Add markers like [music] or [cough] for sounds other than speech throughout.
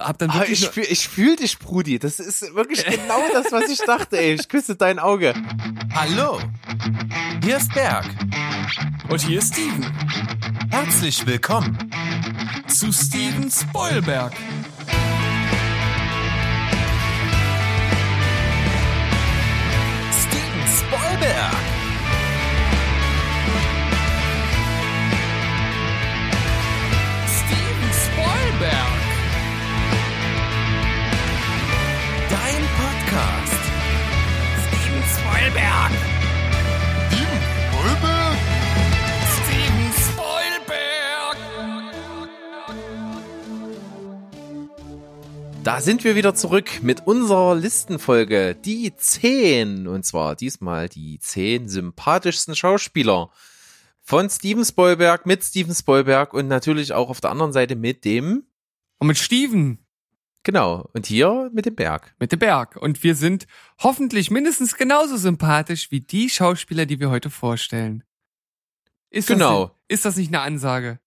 hab dann Ah, wirklich ich nur- fühl, ich fühl dich, Brudi. Das ist wirklich [laughs] genau das, was ich dachte, ey. Ich küsse dein Auge. Hallo, hier ist Berg. und hier ist Steven Herzlich willkommen. zu Steven Spoilberg. Steven Spoilberg. Steven Spoilberg. Steven Spoilberg. Da sind wir wieder zurück mit unserer Listenfolge, die 10. Und zwar diesmal die 10 sympathischsten Schauspieler von Steven Spielberg mit Steven Spielberg und natürlich auch auf der anderen Seite mit dem, Und mit Steven, genau, und hier mit dem Berg. mit dem Berg. Und wir sind hoffentlich mindestens genauso sympathisch wie die Schauspieler, die wir heute vorstellen. Ist Genau. Das, ist das nicht eine Ansage?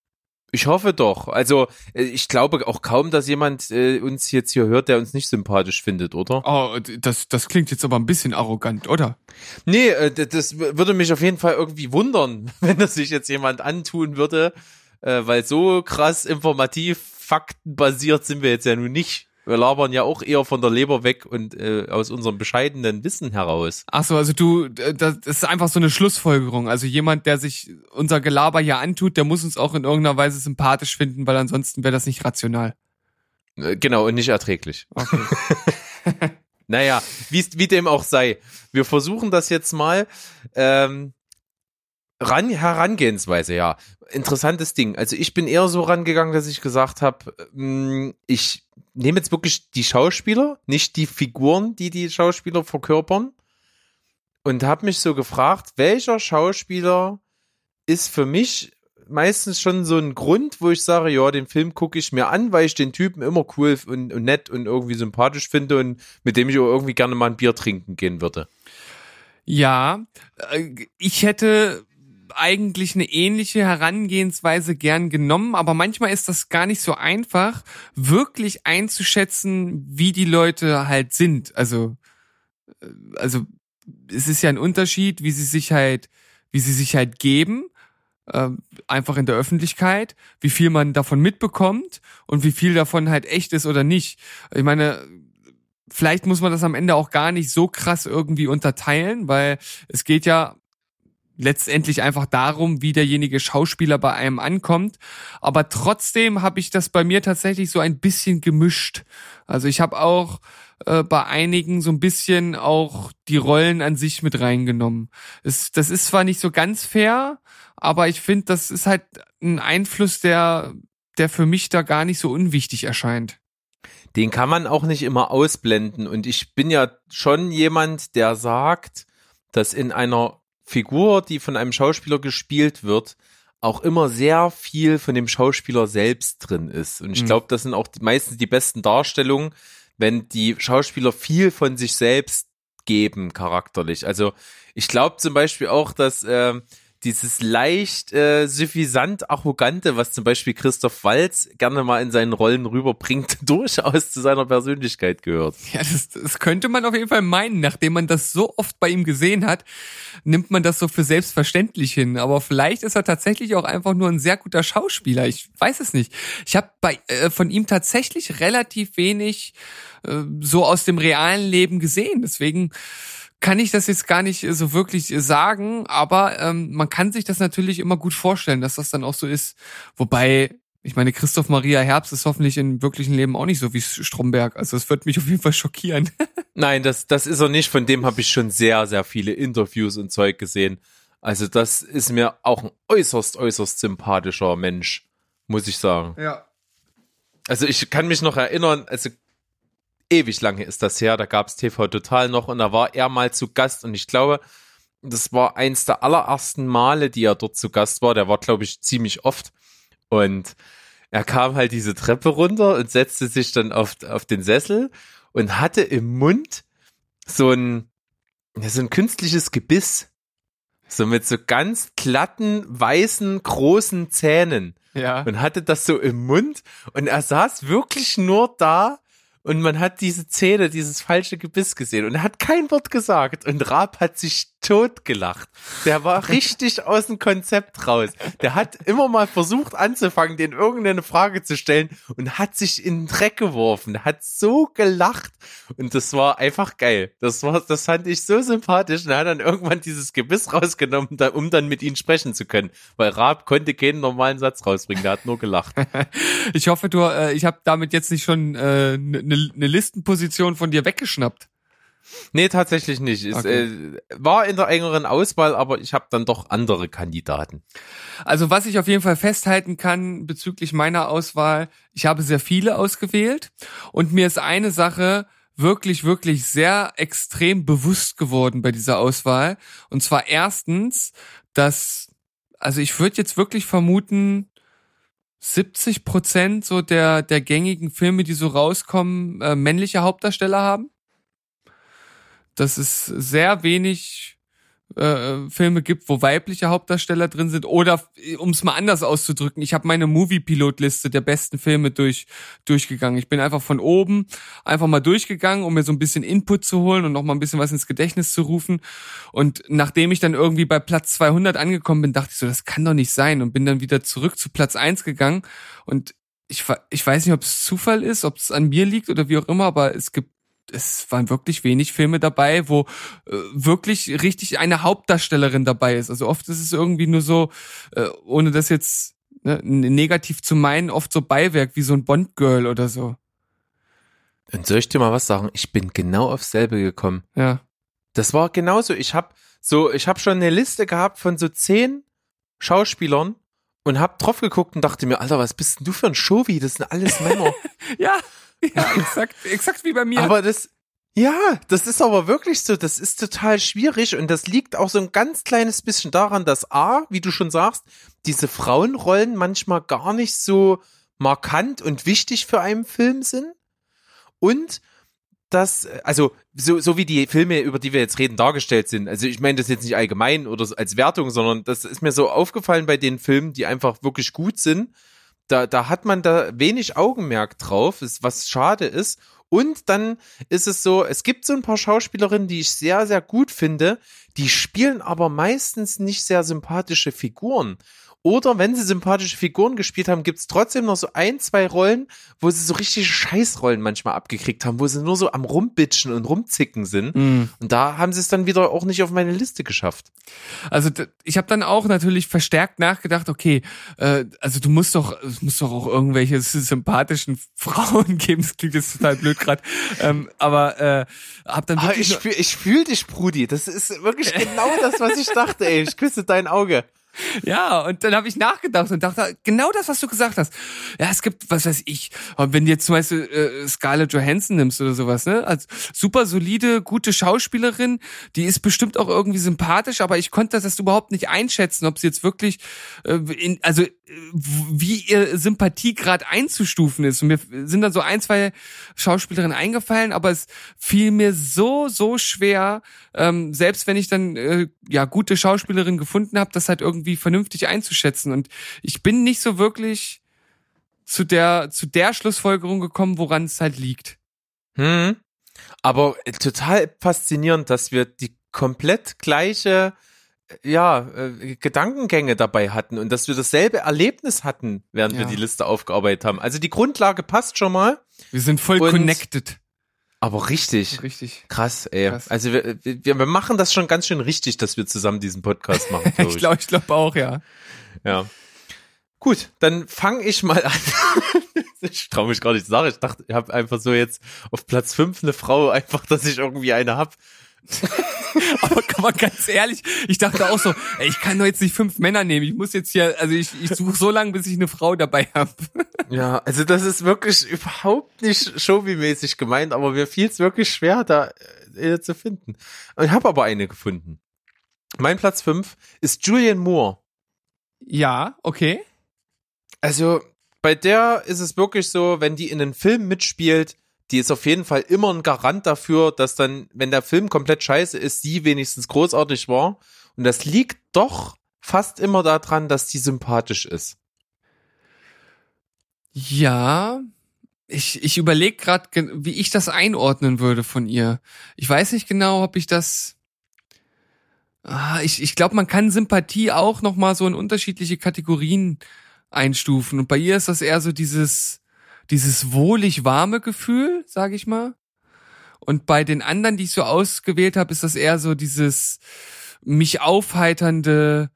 Ich hoffe doch. Also, äh, ich glaube auch kaum, dass jemand äh, uns jetzt hier hört, der uns nicht sympathisch findet, oder? Oh, das, das klingt jetzt aber ein bisschen arrogant, oder? Nee, äh, das würde mich auf jeden Fall irgendwie wundern, [laughs] wenn das sich jetzt jemand antun würde, äh, weil so krass informativ, faktenbasiert sind wir jetzt ja nun nicht. Wir labern ja auch eher von der Leber weg und äh, aus unserem bescheidenen Wissen heraus. Ach so, also du, das ist einfach so eine Schlussfolgerung. Also jemand, der sich unser Gelaber hier antut, der muss uns auch in irgendeiner Weise sympathisch finden, weil ansonsten wäre das nicht rational. Äh, genau, und nicht erträglich. Okay. [laughs] Naja, wie's- wie dem auch sei. Wir versuchen das jetzt mal. Ähm, ran, Herangehensweise, ja. Interessantes Ding. Also ich bin eher so rangegangen, dass ich gesagt habe, ich nehme jetzt wirklich die Schauspieler, nicht die Figuren, die die Schauspieler verkörpern. Und habe mich so gefragt, welcher Schauspieler ist für mich meistens schon so ein Grund, wo ich sage, ja, den Film gucke ich mir an, weil ich den Typen immer cool und, und nett und irgendwie sympathisch finde und mit dem ich auch irgendwie gerne mal ein Bier trinken gehen würde. Ja, äh, ich hätte eigentlich eine ähnliche Herangehensweise gern genommen, aber manchmal ist das gar nicht so einfach, wirklich einzuschätzen, wie die Leute halt sind. Also, äh, also es ist ja ein Unterschied, wie sie sich halt, wie sie sich halt geben, ähm, einfach in der Öffentlichkeit, wie viel man davon mitbekommt und wie viel davon halt echt ist oder nicht. Ich meine, vielleicht muss man das am Ende auch gar nicht so krass irgendwie unterteilen, weil es geht ja letztendlich einfach darum, wie derjenige Schauspieler bei einem ankommt. Aber trotzdem habe ich das bei mir tatsächlich so ein bisschen gemischt. Also ich habe auch äh, bei einigen so ein bisschen auch die Rollen an sich mit reingenommen. Es, das ist zwar nicht so ganz fair, aber ich finde, das ist halt ein Einfluss, der, der für mich da gar nicht so unwichtig erscheint. Den kann man auch nicht immer ausblenden. Und ich bin ja schon jemand, der sagt, dass in einer Figur, die von einem Schauspieler gespielt wird, auch immer sehr viel von dem Schauspieler selbst drin ist. Und ich Mhm. glaube, das sind auch die, meistens die besten Darstellungen, wenn die Schauspieler viel von sich selbst geben, charakterlich. Also ich glaube zum Beispiel auch, dass äh, dieses leicht äh, suffisant arrogante, was zum Beispiel Christoph Walz gerne mal in seinen Rollen rüberbringt, [laughs] durchaus zu seiner Persönlichkeit gehört. Ja, das, das könnte man auf jeden Fall meinen. Nachdem man das so oft bei ihm gesehen hat, nimmt man das so für selbstverständlich hin. Aber vielleicht ist er tatsächlich auch einfach nur ein sehr guter Schauspieler. Ich weiß es nicht. Ich habe bei äh, von ihm tatsächlich relativ wenig äh, so aus dem realen Leben gesehen. Deswegen kann ich das jetzt gar nicht so wirklich sagen, aber ähm, man kann sich das natürlich immer gut vorstellen, dass das dann auch so ist. Wobei, ich meine, Christoph Maria Herbst ist hoffentlich im wirklichen Leben auch nicht so wie Stromberg. Also es wird mich auf jeden Fall schockieren. [laughs] Nein, das, das ist er nicht. Von dem habe ich schon sehr, sehr viele Interviews und Zeug gesehen. Also das ist mir auch ein äußerst, äußerst sympathischer Mensch, muss ich sagen. Ja. Also ich kann mich noch erinnern, also ewig lange ist das her, da gab's TV Total noch und da war er mal zu Gast und ich glaube, das war eins der allerersten Male, die er dort zu Gast war. Der war, glaube ich, ziemlich oft. Und er kam halt diese Treppe runter und setzte sich dann auf, auf den Sessel und hatte im Mund so ein, so ein künstliches Gebiss. So mit so ganz glatten, weißen, großen Zähnen. Ja. und hatte das so im Mund und er saß wirklich nur da und man hat diese Zähne, dieses falsche Gebiss gesehen und er hat kein Wort gesagt und Raab hat sich totgelacht. Der war [laughs] richtig aus dem Konzept raus. Der hat immer mal versucht anzufangen, den irgendeine Frage zu stellen und hat sich in den Dreck geworfen. Der hat so gelacht und das war einfach geil. Das war, das fand ich so sympathisch und er hat dann irgendwann dieses Gebiss rausgenommen, da- um dann mit ihnen sprechen zu können, weil Raab konnte keinen normalen Satz rausbringen. Der hat nur gelacht. [laughs] Ich hoffe, du, äh, ich habe damit jetzt nicht schon eine äh, ne, ne Listenposition von dir weggeschnappt. Nee, tatsächlich nicht. Es Okay. äh, war in der engeren Auswahl, aber ich habe dann doch andere Kandidaten. Also was ich auf jeden Fall festhalten kann bezüglich meiner Auswahl, ich habe sehr viele ausgewählt und mir ist eine Sache wirklich, wirklich sehr extrem bewusst geworden bei dieser Auswahl. Und zwar erstens, dass, also ich würde jetzt wirklich vermuten, 70 Prozent so der, der gängigen Filme, die so rauskommen, äh, männliche Hauptdarsteller haben. Dass es sehr wenig äh, Filme gibt, wo weibliche Hauptdarsteller drin sind. Oder um es mal anders auszudrücken, ich habe meine Movie-Pilot-Liste der besten Filme durch, durchgegangen. Ich bin einfach von oben einfach mal durchgegangen, um mir so ein bisschen Input zu holen und noch mal ein bisschen was ins Gedächtnis zu rufen. Und nachdem ich dann irgendwie bei Platz 200 angekommen bin, dachte ich so, das kann doch nicht sein und bin dann wieder zurück zu Platz 1 gegangen und ich, ich weiß nicht, ob es Zufall ist, ob es an mir liegt oder wie auch immer, aber es gibt es waren wirklich wenig Filme dabei, wo äh, wirklich richtig eine Hauptdarstellerin dabei ist. Also oft ist es irgendwie nur so, äh, ohne das jetzt ne, negativ zu meinen, oft so Beiwerk wie so ein Bond-Girl oder so. Und soll ich dir mal was sagen? Ich bin genau aufs selbe gekommen. Ja. Das war genauso. Ich habe so, ich habe schon eine Liste gehabt von so zehn Schauspielern und hab drauf geguckt und dachte mir, Alter, was bist denn du für ein Showi? Das sind alles Männer. [laughs] Ja, ja exakt, exakt wie bei mir. Aber das, ja, das ist aber wirklich so, das ist total schwierig und das liegt auch so ein ganz kleines bisschen daran, dass A, wie du schon sagst, diese Frauenrollen manchmal gar nicht so markant und wichtig für einen Film sind und dass, also so, so wie die Filme, über die wir jetzt reden, dargestellt sind, also ich meine das jetzt nicht allgemein oder als Wertung, sondern das ist mir so aufgefallen bei den Filmen, die einfach wirklich gut sind, da, da hat man da wenig Augenmerk drauf, was schade ist. Und dann ist es so, es gibt so ein paar Schauspielerinnen, die ich sehr, sehr gut finde, die spielen aber meistens nicht sehr sympathische Figuren. Oder wenn sie sympathische Figuren gespielt haben, gibt's trotzdem noch so ein, zwei Rollen, wo sie so richtige Scheißrollen manchmal abgekriegt haben, wo sie nur so am Rumbitschen und Rumzicken sind. Mhm. Und da haben sie es dann wieder auch nicht auf meine Liste geschafft. Also ich habe dann auch natürlich verstärkt nachgedacht, okay, äh, also du musst doch, es muss doch auch irgendwelche sympathischen Frauen [laughs] geben. Das klingt jetzt total blöd gerade, ähm, aber äh, hab dann Ah, wirklich ich nur- fühl, ich fühl dich, Brudi. Das ist wirklich [laughs] genau das, was ich dachte, ey. Ich küsse dein Auge. Ja, und dann habe ich nachgedacht und dachte, genau das, was du gesagt hast. Ja, es gibt, was weiß ich, wenn du jetzt zum Beispiel äh, Scarlett Johansson nimmst oder sowas, ne? Als super solide, gute Schauspielerin, die ist bestimmt auch irgendwie sympathisch, aber ich konnte das überhaupt nicht einschätzen, ob sie jetzt wirklich, äh, in, also wie ihr Sympathiegrad einzustufen ist. Und mir sind dann so ein, zwei Schauspielerinnen eingefallen, aber es fiel mir so, so schwer, ähm, selbst wenn ich dann äh, ja gute Schauspielerin gefunden habe, das halt irgendwie vernünftig einzuschätzen. Und ich bin nicht so wirklich zu der zu der Schlussfolgerung gekommen, woran es halt liegt. Hm. Aber äh, total faszinierend, dass wir die komplett gleiche äh, ja, äh, Gedankengänge dabei hatten und dass wir dasselbe Erlebnis hatten, während wir Ja. die Liste aufgearbeitet haben. Also die Grundlage passt schon mal, Wir sind voll Und- connected. Aber richtig. Richtig. Krass, ey. Krass. Also wir, wir, wir machen das schon ganz schön richtig, dass wir zusammen diesen Podcast machen, glaub [laughs] Ich glaube, ich glaube auch, ja. Ja. Gut, dann fange ich mal an. [laughs] ich traue mich gar nicht zu sagen. Ich dachte, ich habe einfach so jetzt auf Platz fünf eine Frau, einfach, dass ich irgendwie eine hab. Aber kann man ganz ehrlich, ich dachte auch so, ey, ich kann doch jetzt nicht fünf Männer nehmen. Ich muss jetzt hier, also ich, ich suche so lange, bis ich eine Frau dabei habe. Ja, also das ist wirklich überhaupt nicht Showy-mäßig gemeint, aber mir fiel es wirklich schwer, da äh, zu finden. Und ich habe aber eine gefunden. Mein Platz fünf ist Julian Moore. Ja, okay. Also bei der ist es wirklich so, wenn die in einem Film mitspielt, die ist auf jeden Fall immer ein Garant dafür, dass dann, wenn der Film komplett scheiße ist, sie wenigstens großartig war. Und das liegt doch fast immer daran, dass die sympathisch ist. Ja, ich, ich überlege gerade, wie ich das einordnen würde von ihr. Ich weiß nicht genau, ob ich das. Ah, ich ich glaube, man kann Sympathie auch noch mal so in unterschiedliche Kategorien einstufen. Und bei ihr ist das eher so dieses dieses wohlig warme Gefühl, sage ich mal. Und bei den anderen, die ich so ausgewählt habe, ist das eher so dieses mich aufheiternde,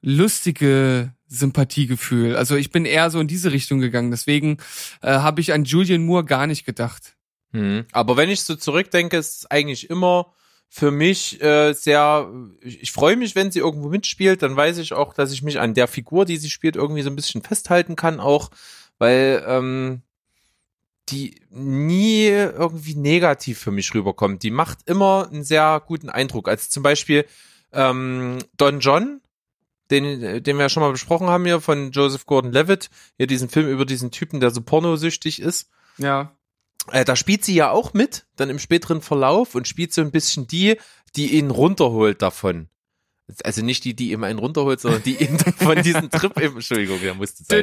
lustige Sympathiegefühl. Also ich bin eher so in diese Richtung gegangen. Deswegen äh, habe ich an Julian Moore gar nicht gedacht. Hm. Aber wenn ich so zurückdenke, ist es eigentlich immer für mich äh, sehr, ich, ich freue mich, wenn sie irgendwo mitspielt, dann weiß ich auch, dass ich mich an der Figur, die sie spielt, irgendwie so ein bisschen festhalten kann, auch, weil ähm, die nie irgendwie negativ für mich rüberkommt. Die macht immer einen sehr guten Eindruck. Also zum Beispiel ähm, Don John, den, den wir ja schon mal besprochen haben hier von Joseph Gordon-Levitt, hier diesen Film über diesen Typen, der so pornosüchtig ist. Ja. Äh, da spielt sie ja auch mit, dann im späteren Verlauf und spielt so ein bisschen die, die ihn runterholt davon. Also nicht die, die ihm einen runterholt, sondern die ihn [laughs] von diesem Trip, eben, Entschuldigung, der musste sein.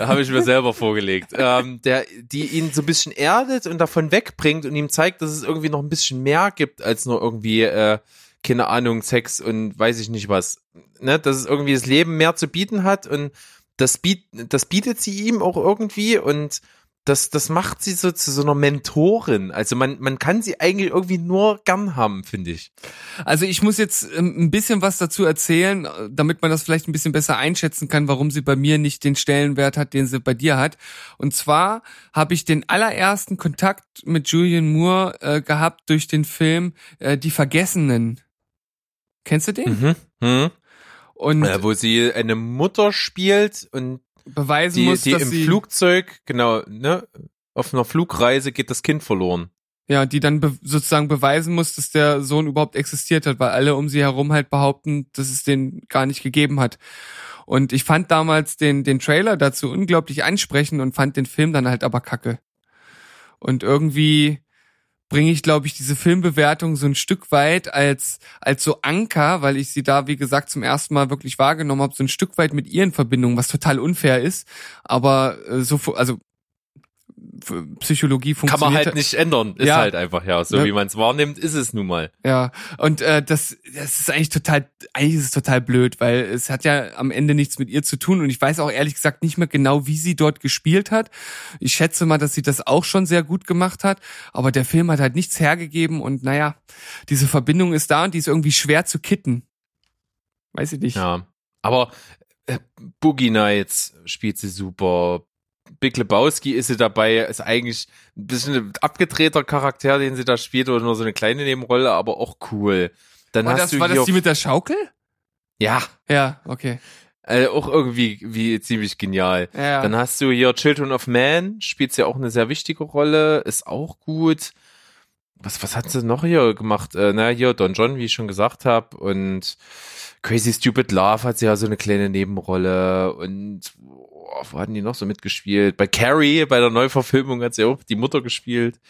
Habe ich mir selber vorgelegt. Ähm, der, die ihn so ein bisschen erdet und davon wegbringt und ihm zeigt, dass es irgendwie noch ein bisschen mehr gibt als nur irgendwie, äh, keine Ahnung, Sex und weiß ich nicht was. Ne? Dass es irgendwie das Leben mehr zu bieten hat und das, biet, das bietet sie ihm auch irgendwie und das, das macht sie so zu so einer Mentorin. Also man, man kann sie eigentlich irgendwie nur gern haben, finde ich. Also ich muss jetzt ähm, ein bisschen was dazu erzählen, damit man das vielleicht ein bisschen besser einschätzen kann, warum sie bei mir nicht den Stellenwert hat, den sie bei dir hat. Und zwar habe ich den allerersten Kontakt mit Julian Moore äh, gehabt durch den Film äh, Die Vergessenen. Kennst du den? Mhm. Mhm. Und Äh, wo sie eine Mutter spielt und beweisen die, muss, die dass im sie Flugzeug, genau, ne, auf einer Flugreise geht das Kind verloren. ja, die dann be sozusagen beweisen muss, dass der Sohn überhaupt existiert hat, weil alle um sie herum halt behaupten, dass es den gar nicht gegeben hat. Und ich fand damals den den Trailer dazu unglaublich ansprechend und fand den Film dann halt aber kacke. Und irgendwie bringe ich, glaube ich, diese Filmbewertung so ein Stück weit als als so Anker, weil ich sie da, wie gesagt, zum ersten Mal wirklich wahrgenommen habe, so ein Stück weit mit ihr in Verbindung, was total unfair ist. Aber äh, so, also Psychologie Kann funktioniert. man halt nicht ändern. Ist Ja. halt einfach, ja. So Ja. wie man es wahrnimmt, ist es nun mal. Ja, und äh, das, das ist eigentlich total, eigentlich ist es total blöd, weil es hat ja am Ende nichts mit ihr zu tun und ich weiß auch ehrlich gesagt nicht mehr genau, wie sie dort gespielt hat. Ich schätze mal, dass sie das auch schon sehr gut gemacht hat, aber der Film hat halt nichts hergegeben und naja, diese Verbindung ist da und die ist irgendwie schwer zu kitten. Weiß ich nicht. Ja. Aber äh, Boogie Nights spielt sie super. Big Lebowski ist sie dabei, ist eigentlich ein bisschen ein abgedrehter Charakter, den sie da spielt, oder nur so eine kleine Nebenrolle, aber auch cool. Dann war hast das, du war hier, das die mit der Schaukel? ja, Ja, okay. äh, auch irgendwie wie ziemlich genial. Ja. Dann hast du hier Children of Man, spielt sie auch eine sehr wichtige Rolle, ist auch gut. Was, was hat sie noch hier gemacht? Äh, na, hier Don John, wie ich schon gesagt habe. Und Crazy Stupid Love hat sie ja so eine kleine Nebenrolle. Und oh, wo hatten die noch so mitgespielt? Bei Carrie, bei der Neuverfilmung hat sie auch die Mutter gespielt.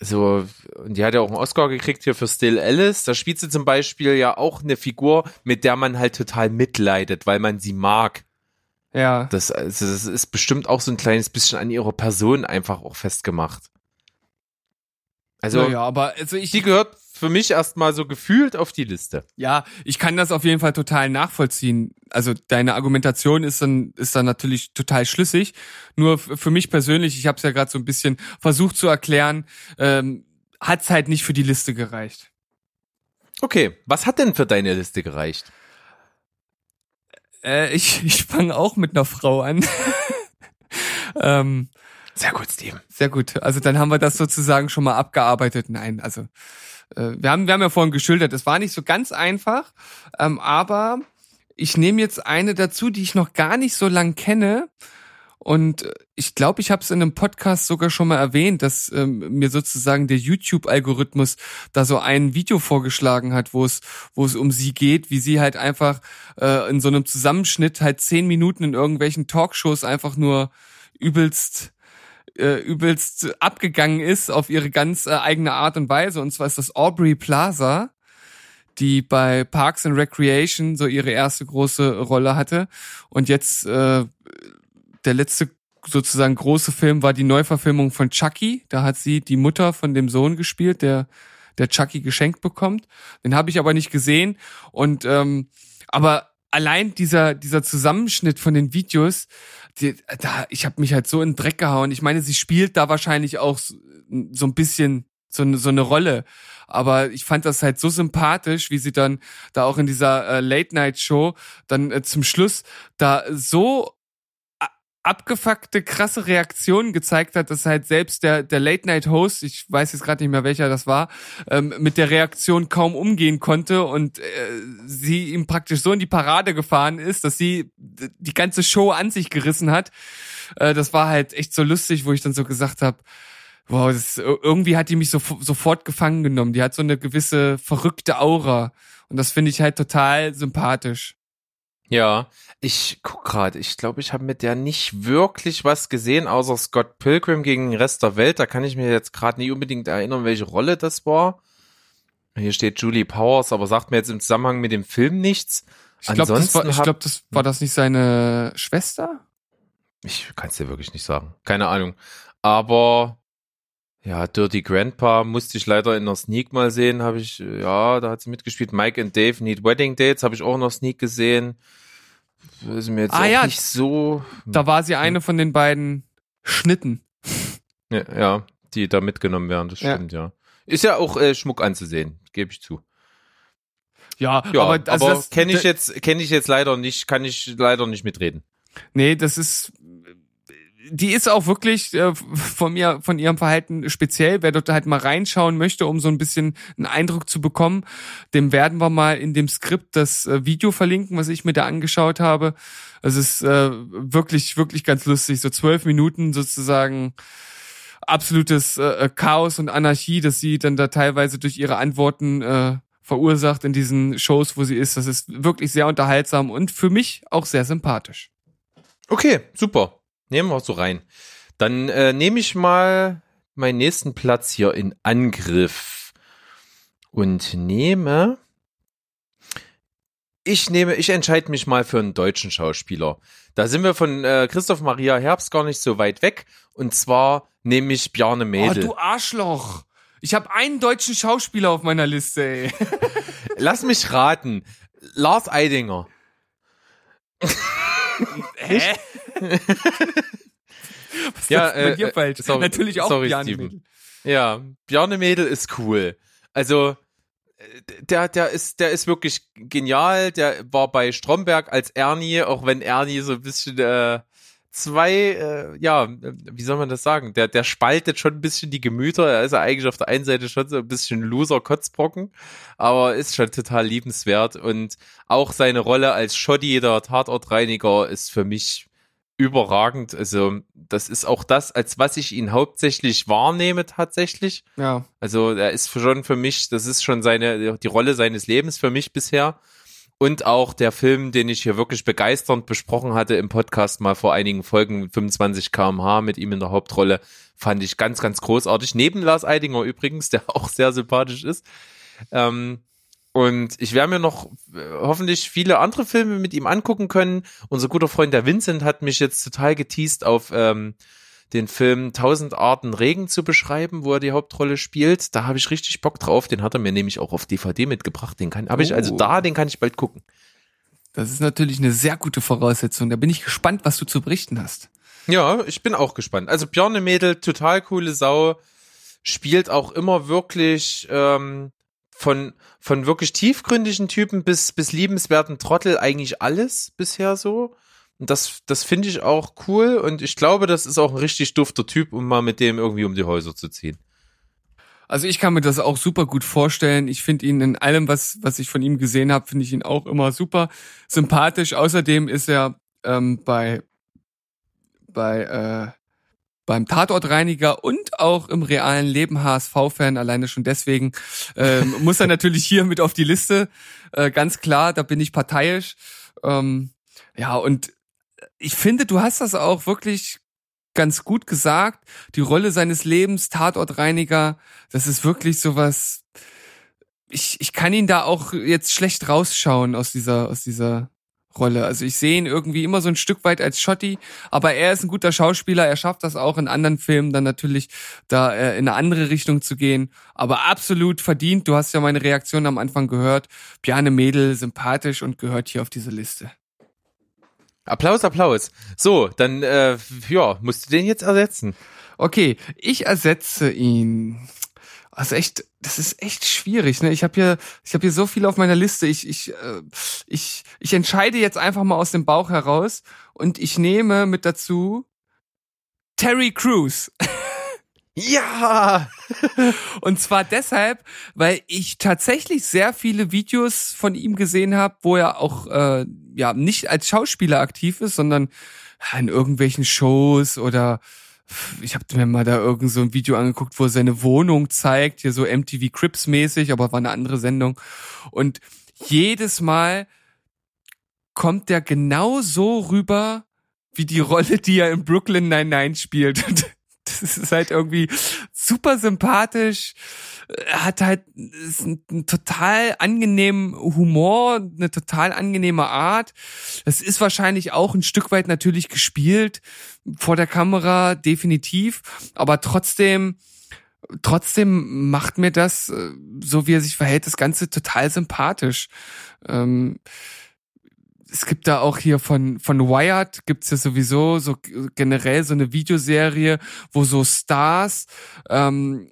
So, und die hat ja auch einen Oscar gekriegt hier für Still Alice. Da spielt sie zum Beispiel ja auch eine Figur, mit der man halt total mitleidet, weil man sie mag. ja. Das, also das ist bestimmt auch so ein kleines bisschen an ihrer Person einfach auch festgemacht. Also, naja, aber also ich, die gehört für mich erstmal so gefühlt auf die Liste. Ja, ich kann das auf jeden Fall total nachvollziehen. Also deine Argumentation ist dann ist dann natürlich total schlüssig. Nur für mich persönlich, ich habe es ja gerade so ein bisschen versucht zu erklären, ähm, hat's halt nicht für die Liste gereicht. Okay, was hat denn für deine Liste gereicht? Äh, ich [laughs] ich fange auch mit einer Frau an. [laughs] ähm, Sehr gut, Steven. sehr gut. Also dann haben wir das sozusagen schon mal abgearbeitet. Nein, also äh, wir haben wir haben ja vorhin geschildert, es war nicht so ganz einfach, ähm, aber ich nehme jetzt eine dazu, die ich noch gar nicht so lang kenne. Und äh, ich glaube, ich habe es in einem Podcast sogar schon mal erwähnt, dass ähm, mir sozusagen der YouTube-Algorithmus da so ein Video vorgeschlagen hat, wo es, wo es um sie geht, wie sie halt einfach äh, in so einem Zusammenschnitt halt zehn Minuten in irgendwelchen Talkshows einfach nur übelst äh, übelst abgegangen ist auf ihre ganz äh, eigene Art und Weise. Und zwar ist das Aubrey Plaza, die bei Parks and Recreation so ihre erste große Rolle hatte. Und jetzt äh, der letzte sozusagen große Film war die Neuverfilmung von Chucky. Da hat sie die Mutter von dem Sohn gespielt, der der Chucky geschenkt bekommt. Den habe ich aber nicht gesehen. Und ähm, aber allein dieser dieser Zusammenschnitt von den Videos, die, da ich habe mich halt so in den Dreck gehauen. Ich meine, sie spielt da wahrscheinlich auch so, so ein bisschen so so eine Rolle. Aber ich fand das halt so sympathisch, wie sie dann da auch in dieser äh, Late-Night-Show dann äh, zum Schluss da so abgefuckte, krasse Reaktionen gezeigt hat, dass halt selbst der, der Late-Night-Host, ich weiß jetzt gerade nicht mehr, welcher das war, ähm, mit der Reaktion kaum umgehen konnte und äh, sie ihm praktisch so in die Parade gefahren ist, dass sie die ganze Show an sich gerissen hat. Äh, das war halt echt so lustig, wo ich dann so gesagt habe, wow, das, irgendwie hat die mich so, sofort gefangen genommen. Die hat so eine gewisse verrückte Aura und das finde ich halt total sympathisch. Ja, ich guck gerade, ich glaube, ich habe mit der nicht wirklich was gesehen, außer Scott Pilgrim gegen den Rest der Welt. Da kann ich mir jetzt gerade nicht unbedingt erinnern, welche Rolle das war. Hier steht Julie Powers, aber sagt mir jetzt im Zusammenhang mit dem Film nichts. Ich glaube, das, war, ich glaub, das war das nicht seine Schwester? Ich kann es dir wirklich nicht sagen. Keine Ahnung. Aber ja, Dirty Grandpa musste ich leider in der Sneak mal sehen, habe ich, ja, da hat sie mitgespielt. Mike and Dave Need Wedding Dates habe ich auch in der Sneak gesehen. Das ist mir jetzt ah, ja, nicht so. Da war sie eine von den beiden Schnitten. Ja, ja die da mitgenommen werden, das stimmt, ja. ja. Ist ja auch äh, Schmuck anzusehen, gebe ich zu. Ja, ja aber, also aber kenne ich jetzt kenne ich jetzt leider nicht, kann ich leider nicht mitreden. Nee, das ist die ist auch wirklich äh, von mir, von ihrem Verhalten speziell. Wer dort halt mal reinschauen möchte, um so ein bisschen einen Eindruck zu bekommen, dem werden wir mal in dem Skript das äh, Video verlinken, was ich mir da angeschaut habe. Es ist äh, wirklich, wirklich ganz lustig. So zwölf Minuten sozusagen absolutes äh, Chaos und Anarchie, dass sie dann da teilweise durch ihre Antworten äh, verursacht in diesen Shows, wo sie ist. Das ist wirklich sehr unterhaltsam und für mich auch sehr sympathisch. Okay, super. Nehmen wir so rein. Dann äh, nehme ich mal meinen nächsten Platz hier in Angriff und nehme. Ich nehme, ich entscheide mich mal für einen deutschen Schauspieler. Da sind wir von äh, Christoph Maria Herbst gar nicht so weit weg. Und zwar nehme ich Bjarne Mädel. Oh, du Arschloch. Ich habe einen deutschen Schauspieler auf meiner Liste, ey. [laughs] Lass mich raten. Lars Eidinger. Hä? Was ja, ist bei dir äh, falsch? Sorry, Natürlich auch sorry, Bjarne Mädel. Ja, Bjarne Mädel ist cool. Also der, der ist, der ist wirklich genial. Der war bei Stromberg als Ernie, auch wenn Ernie so ein bisschen äh, zwei, äh, ja, wie soll man das sagen? Der, der spaltet schon ein bisschen die Gemüter. Er ist ja eigentlich auf der einen Seite schon so ein bisschen Loser-Kotzbrocken, aber ist schon total liebenswert. Und auch seine Rolle als Shoddy, der Tatortreiniger, ist für mich überragend. Also, das ist auch das, als was ich ihn hauptsächlich wahrnehme, tatsächlich. Ja. Also, er ist schon für mich, das ist schon seine, die Rolle seines Lebens für mich bisher. Und auch der Film, den ich hier wirklich begeisternd besprochen hatte im Podcast mal vor einigen Folgen, 25 kmh mit ihm in der Hauptrolle, fand ich ganz, ganz großartig. Neben Lars Eidinger übrigens, der [laughs] auch sehr sympathisch ist. Ähm, und ich werde mir noch äh, hoffentlich viele andere Filme mit ihm angucken können. Unser guter Freund der Vincent hat mich jetzt total geteased auf ähm, den Film Tausend Arten Regen zu beschreiben, wo er die Hauptrolle spielt. Da habe ich richtig Bock drauf. Den hat er mir nämlich auch auf DVD mitgebracht. Den kann, habe ich also oh. da, den kann ich bald gucken. Das ist natürlich eine sehr gute Voraussetzung. Da bin ich gespannt, was du zu berichten hast. Ja, ich bin auch gespannt. Also Björn Mädel, total coole Sau, spielt auch immer wirklich ähm, von, von wirklich tiefgründigen Typen bis, bis liebenswerten Trottel eigentlich alles bisher so. Und das, das finde ich auch cool und ich glaube, das ist auch ein richtig dufter Typ, um mal mit dem irgendwie um die Häuser zu ziehen. Also ich kann mir das auch super gut vorstellen. Ich finde ihn in allem, was, was ich von ihm gesehen habe, finde ich ihn auch immer super sympathisch. Außerdem ist er ähm, bei, bei äh, beim Tatortreiniger und auch im realen Leben HSV-Fan, alleine schon deswegen, ähm, [laughs] muss er natürlich hier mit auf die Liste. Äh, ganz klar, da bin ich parteiisch. Ähm, ja, und ich finde, du hast das auch wirklich ganz gut gesagt. Die Rolle seines Lebens, Tatortreiniger, das ist wirklich sowas. Ich, ich kann ihn da auch jetzt schlecht rausschauen aus dieser, aus dieser Rolle. Also ich sehe ihn irgendwie immer so ein Stück weit als Schotti, aber er ist ein guter Schauspieler, er schafft das auch in anderen Filmen dann natürlich da äh, in eine andere Richtung zu gehen, aber absolut verdient. Du hast ja meine Reaktion am Anfang gehört. Bjarne Mädel, sympathisch und gehört hier auf diese Liste. Applaus, Applaus. So, dann, äh, ja, musst du den jetzt ersetzen. Okay, ich ersetze ihn. Also echt, das ist echt schwierig. Ne? Ich habe hier, ich habe hier so viel auf meiner Liste. Ich, ich, äh, ich, ich entscheide jetzt einfach mal aus dem Bauch heraus und ich nehme mit dazu Terry Crews. [laughs] Ja! Und zwar deshalb, weil ich tatsächlich sehr viele Videos von ihm gesehen habe, wo er auch äh, ja nicht als Schauspieler aktiv ist, sondern in irgendwelchen Shows oder ich habe mir mal da irgend so ein Video angeguckt, wo er seine Wohnung zeigt, hier so MTV Crips mäßig, aber war eine andere Sendung. Und jedes Mal kommt der genau so rüber wie die Rolle, die er in Brooklyn 99 spielt. [laughs] Das [laughs] ist halt irgendwie super sympathisch. Er hat halt ist ein, ein total angenehmen Humor, eine total angenehme Art. Es ist wahrscheinlich auch ein Stück weit natürlich gespielt vor der Kamera, definitiv. Aber trotzdem, trotzdem macht mir das, äh, so wie er sich verhält, das Ganze total sympathisch. Ähm, es gibt da auch hier von, von Wired gibt's ja sowieso so generell so eine Videoserie, wo so Stars ähm,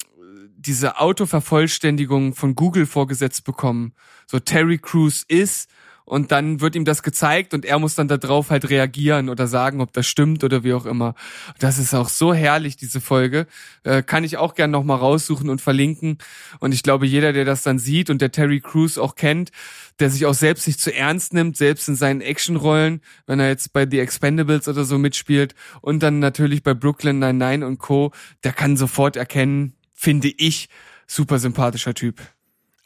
diese Autovervollständigung von Google vorgesetzt bekommen. So Terry Crews ist und dann wird ihm das gezeigt und er muss dann darauf halt reagieren oder sagen, ob das stimmt oder wie auch immer. Das ist auch so herrlich, diese Folge. Äh, kann ich auch gern nochmal raussuchen und verlinken. Und ich glaube, jeder, der das dann sieht und der Terry Crews auch kennt, der sich auch selbst nicht zu ernst nimmt, selbst in seinen Actionrollen, wenn er jetzt bei The Expendables oder so mitspielt und dann natürlich bei Brooklyn 99 und Co., der kann sofort erkennen, finde ich, super sympathischer Typ.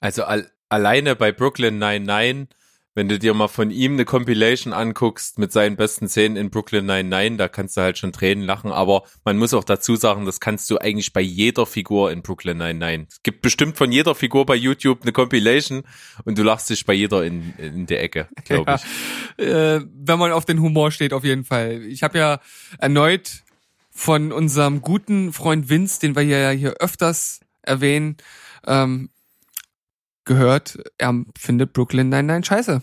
Also al alleine bei Brooklyn 99 wenn du dir mal von ihm eine Compilation anguckst mit seinen besten Szenen in Brooklyn 99, da kannst du halt schon Tränen lachen, aber man muss auch dazu sagen, das kannst du eigentlich bei jeder Figur in Brooklyn 99. Es gibt bestimmt von jeder Figur bei YouTube eine Compilation und du lachst dich bei jeder in, in der Ecke, glaube ich. Ja, äh, wenn man auf den Humor steht, auf jeden Fall. Ich habe ja erneut von unserem guten Freund Vince, den wir ja hier öfters erwähnen, ähm, gehört, er findet Brooklyn 99 scheiße.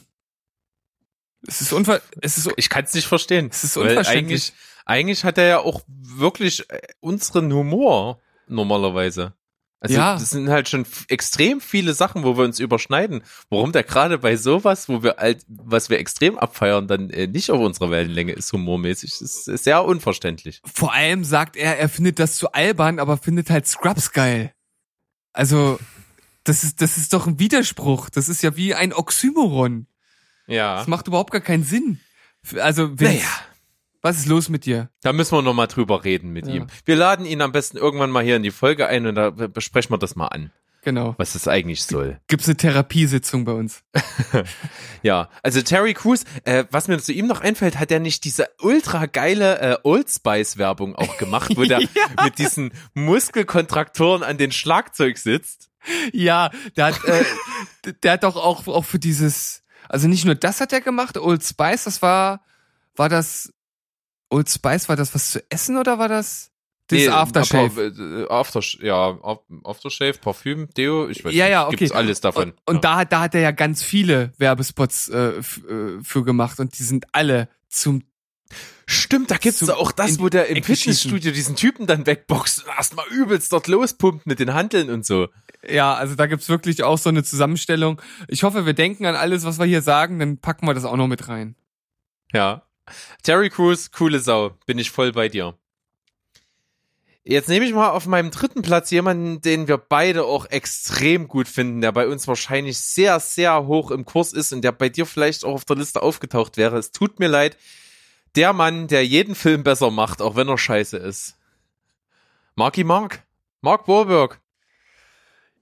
Es ist unver es ist ich kann es nicht verstehen. Es ist unverständlich. Eigentlich, eigentlich hat er ja auch wirklich äh, unseren Humor normalerweise. Also Ja. das sind halt schon extrem viele Sachen, wo wir uns überschneiden. Warum der gerade bei sowas, wo wir halt, was wir extrem abfeiern, dann äh, nicht auf unserer Wellenlänge ist humormäßig. Ist sehr unverständlich. Vor allem sagt er, er findet das zu albern, aber findet halt Scrubs geil. Also, das ist, das ist doch ein Widerspruch. Das ist ja wie ein Oxymoron. Ja. Das macht überhaupt gar keinen Sinn. Also, Vince, Naja. was ist los mit dir? Da müssen wir noch mal drüber reden mit Ja. ihm. Wir laden ihn am besten irgendwann mal hier in die Folge ein und da besprechen wir das mal an, Genau. was das eigentlich soll. Gibt's eine Therapiesitzung bei uns? [laughs] Ja, also Terry Crews, äh, was mir zu ihm noch einfällt, hat er nicht diese ultra geile äh, Old Spice Werbung auch gemacht, wo der [laughs] mit diesen Muskelkontraktoren an den Schlagzeug sitzt. Ja, der hat, äh, der hat doch auch, auch für dieses, also nicht nur das hat er gemacht, Old Spice, das war, war das, Old Spice, war das was zu essen oder war das, das Nee, Aftershave? äh, Aftersh ja, Af- Aftershave, Parfüm, Deo, ich weiß Ja, nicht. ja, okay. Gibt's alles davon. Und, und ja. da, hat- da hat er ja ganz viele Werbespots äh, äh, für gemacht und die sind alle zum Stimmt, da gibt's auch das, wo der im Fitnessstudio diesen Typen dann wegboxt und erstmal übelst dort lospumpt mit den Handeln und so. Ja, also da gibt's wirklich auch so eine Zusammenstellung. Ich hoffe, wir denken an alles, was wir hier sagen, dann packen wir das auch noch mit rein. Ja. Terry Crews, coole Sau. Bin ich voll bei dir. Jetzt nehme ich mal auf meinem dritten Platz jemanden, den wir beide auch extrem gut finden, der bei uns wahrscheinlich sehr, sehr hoch im Kurs ist und der bei dir vielleicht auch auf der Liste aufgetaucht wäre. Es tut mir leid. Der Mann, der jeden Film besser macht, auch wenn er scheiße ist. Marky Mark. Mark Wahlberg.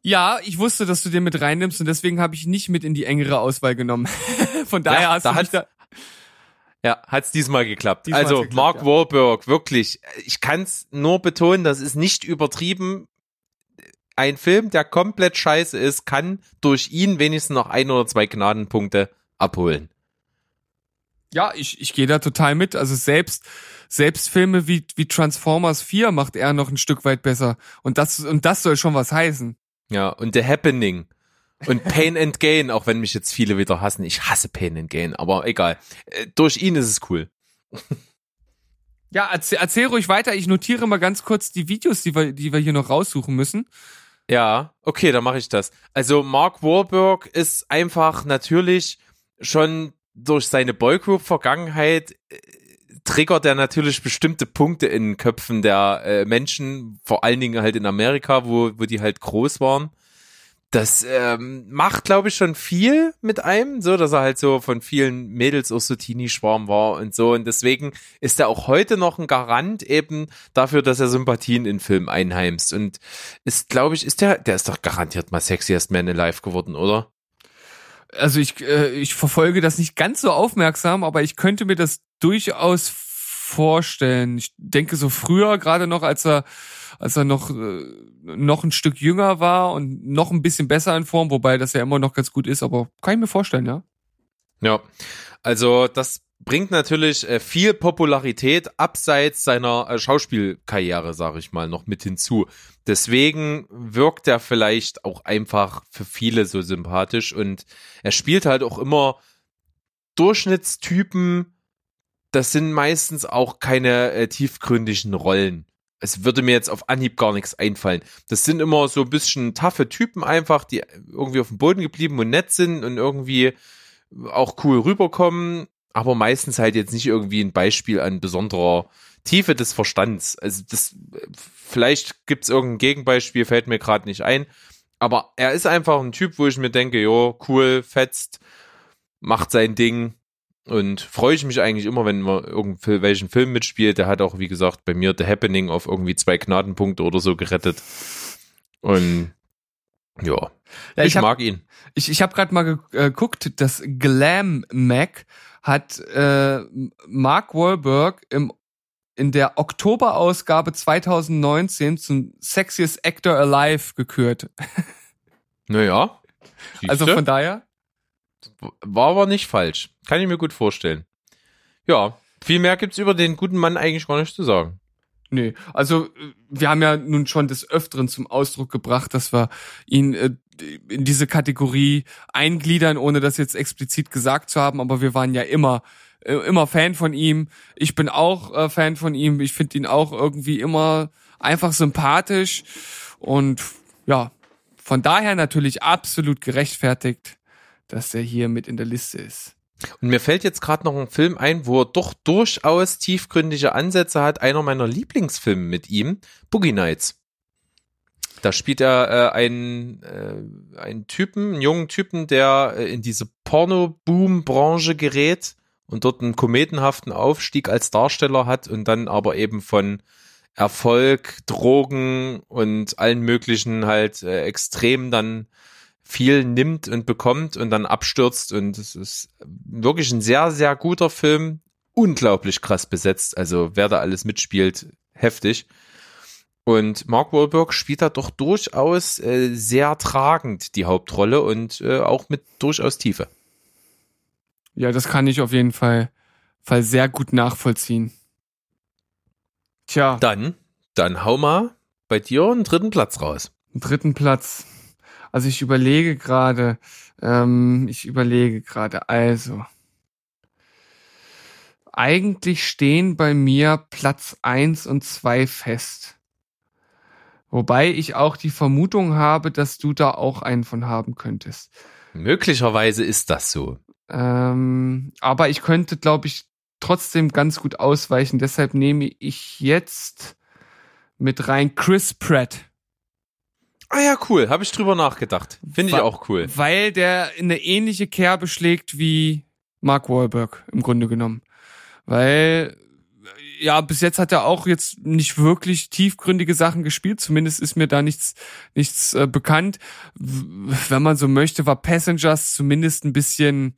Ja, ich wusste, dass du den mit reinnimmst und deswegen habe ich nicht mit in die engere Auswahl genommen. [laughs] Von daher Ja, hast da du hat- da. Ja, hat's diesmal geklappt. Diesmal also geklappt, Mark ja. Wahlberg, wirklich, ich kann's nur betonen, das ist nicht übertrieben. Ein Film, der komplett scheiße ist, kann durch ihn wenigstens noch ein oder zwei Gnadenpunkte abholen. Ja, ich, ich gehe da total mit. Also selbst, selbst Filme wie, wie Transformers 4 macht er noch ein Stück weit besser. Und das, und das soll schon was heißen. Ja, und The Happening. Und Pain and Gain, auch wenn mich jetzt viele wieder hassen. Ich hasse Pain and Gain, aber egal. Äh, Durch ihn ist es cool. [laughs] Ja, erzähl, erzähl ruhig weiter. Ich notiere mal ganz kurz die Videos, die wir, die wir hier noch raussuchen müssen. Ja, okay, dann mache ich das. Also Mark Wahlberg ist einfach natürlich schon durch seine Boygroup-Vergangenheit äh, triggert er natürlich bestimmte Punkte in Köpfen der äh, Menschen, vor allen Dingen halt in Amerika, wo, wo die halt groß waren. Das ähm, macht, glaube ich, schon viel mit einem, so dass er halt so von vielen Mädels auch so Teenie-Schwarm war und so. Und deswegen ist er auch heute noch ein Garant eben dafür, dass er Sympathien in Filmen einheimst. Und ist, glaube ich, ist der, der ist doch garantiert mal Sexiest Man Alive geworden, oder? Also ich, äh, ich verfolge das nicht ganz so aufmerksam, aber ich könnte mir das durchaus vorstellen. Ich denke so früher, gerade noch, als er, als er noch, äh, noch ein Stück jünger war und noch ein bisschen besser in Form, wobei das ja immer noch ganz gut ist, aber kann ich mir vorstellen, ja. Ja, also das bringt natürlich äh, viel Popularität abseits seiner äh, Schauspielkarriere, sage ich mal, noch mit hinzu. Deswegen wirkt er vielleicht auch einfach für viele so sympathisch und er spielt halt auch immer Durchschnittstypen. Das sind meistens auch keine äh, tiefgründigen Rollen. Es würde mir jetzt auf Anhieb gar nichts einfallen. Das sind immer so ein bisschen taffe Typen einfach, die irgendwie auf dem Boden geblieben und nett sind und irgendwie auch cool rüberkommen, aber meistens halt jetzt nicht irgendwie ein Beispiel an besonderer Tiefe des Verstands. Also das vielleicht gibt's irgendein Gegenbeispiel, fällt mir gerade nicht ein, aber er ist einfach ein Typ, wo ich mir denke, jo, cool, fetzt, macht sein Ding und freue ich mich eigentlich immer, wenn man irgendwelchen Film mitspielt. Der hat auch, wie gesagt, bei mir The Happening auf irgendwie zwei Gnadenpunkte oder so gerettet. Und ja, ja ich, hab- mag ihn. Ich, ich habe gerade mal äh, geguckt, das Glam Mac hat äh, Mark Wahlberg im in der Oktoberausgabe 2019 zum Sexiest Actor Alive gekürt. [laughs] Naja. Also von daher, War aber nicht falsch. Kann ich mir gut vorstellen. Ja, viel mehr gibt's über den guten Mann eigentlich gar nicht zu sagen. nee, also äh, wir haben ja nun schon des Öfteren zum Ausdruck gebracht, dass wir ihn äh, in diese Kategorie eingliedern, ohne das jetzt explizit gesagt zu haben, aber wir waren ja immer äh, immer Fan von ihm. Ich bin auch äh, Fan von ihm. Ich finde ihn auch irgendwie immer einfach sympathisch und ja, von daher natürlich absolut gerechtfertigt, dass er hier mit in der Liste ist. Und mir fällt jetzt gerade noch ein Film ein, wo er doch durchaus tiefgründige Ansätze hat. Einer meiner Lieblingsfilme mit ihm, Boogie Nights. Da spielt er äh, einen, äh, einen Typen, einen jungen Typen, der äh, in diese Porno-Boom-Branche gerät und dort einen kometenhaften Aufstieg als Darsteller hat und dann aber eben von Erfolg, Drogen und allen möglichen halt äh, Extremen dann viel nimmt und bekommt und dann abstürzt und es ist wirklich ein sehr, sehr guter Film, unglaublich krass besetzt, also wer da alles mitspielt, heftig. Und Mark Wahlberg spielt da doch durchaus äh, sehr tragend die Hauptrolle und äh, auch mit durchaus Tiefe. Ja, das kann ich auf jeden Fall, Fall sehr gut nachvollziehen. Tja, Dann, dann hau mal bei dir einen dritten Platz raus. dritten Platz. Also ich überlege gerade, ähm, ich überlege gerade, also. Eigentlich stehen bei mir Platz eins und zwei fest. Wobei ich auch die Vermutung habe, dass du da auch einen von haben könntest. Möglicherweise ist das so. Ähm, aber ich könnte, glaube ich, trotzdem ganz gut ausweichen. Deshalb nehme ich jetzt mit rein Chris Pratt. Ah ja, cool. Habe ich drüber nachgedacht. Finde ich Wa- auch cool. Weil der in eine ähnliche Kerbe schlägt wie Mark Wahlberg im Grunde genommen. Weil ja, bis jetzt hat er auch jetzt nicht wirklich tiefgründige Sachen gespielt. Zumindest ist mir da nichts, nichts äh, bekannt. W- Wenn man so möchte, war Passengers zumindest ein bisschen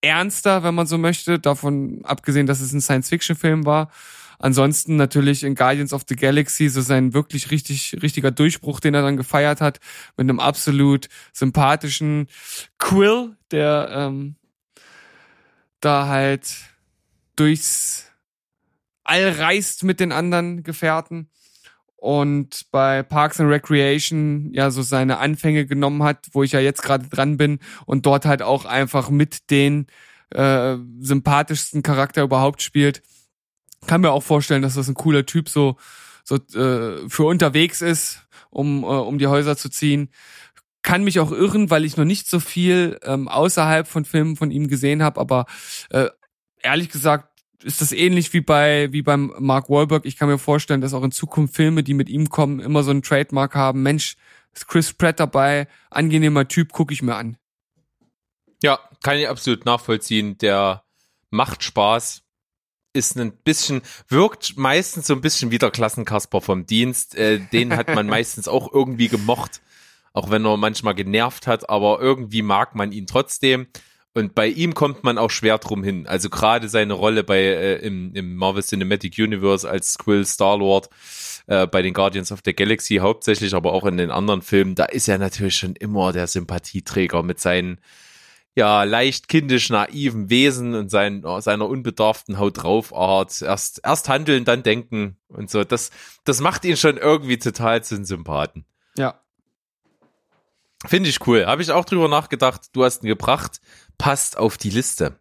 ernster, wenn man so möchte, davon abgesehen, dass es ein Science-Fiction-Film war. Ansonsten natürlich in Guardians of the Galaxy so sein wirklich richtig, richtiger Durchbruch, den er dann gefeiert hat, mit einem absolut sympathischen Quill, der ähm, da halt durchs All reist mit den anderen Gefährten und bei Parks and Recreation ja so seine Anfänge genommen hat, wo ich ja jetzt gerade dran bin und dort halt auch einfach mit den äh, sympathischsten Charakter überhaupt spielt. Kann mir auch vorstellen, dass das ein cooler Typ so so äh, für unterwegs ist, um äh, um die Häuser zu ziehen. Kann mich auch irren, weil ich noch nicht so viel ähm, außerhalb von Filmen von ihm gesehen habe, aber äh, ehrlich gesagt ist das ähnlich wie bei wie beim Mark Wahlberg. Ich kann mir vorstellen, dass auch in Zukunft Filme, die mit ihm kommen, immer so einen Trademark haben. Mensch, ist Chris Pratt dabei, angenehmer Typ, gucke ich mir an. Ja, kann ich absolut nachvollziehen. Der macht Spaß, ist ein bisschen, wirkt meistens so ein bisschen wie der Klassenkasper vom Dienst. Äh, den hat man [laughs] meistens auch irgendwie gemocht, auch wenn er manchmal genervt hat, aber irgendwie mag man ihn trotzdem. Und bei ihm kommt man auch schwer drum hin. Also gerade seine Rolle bei äh, im, im Marvel Cinematic Universe als Quill Star-Lord äh, bei den Guardians of the Galaxy hauptsächlich, aber auch in den anderen Filmen, da ist er natürlich schon immer der Sympathieträger mit seinen ja, leicht kindisch naiven Wesen und sein, seiner unbedarften Haut drauf Art. Erst, erst handeln, dann denken und so. Das, das macht ihn schon irgendwie total zu einem Sympathen. Ja. Finde ich cool. Habe ich auch drüber nachgedacht. Du hast ihn gebracht. Passt auf die Liste.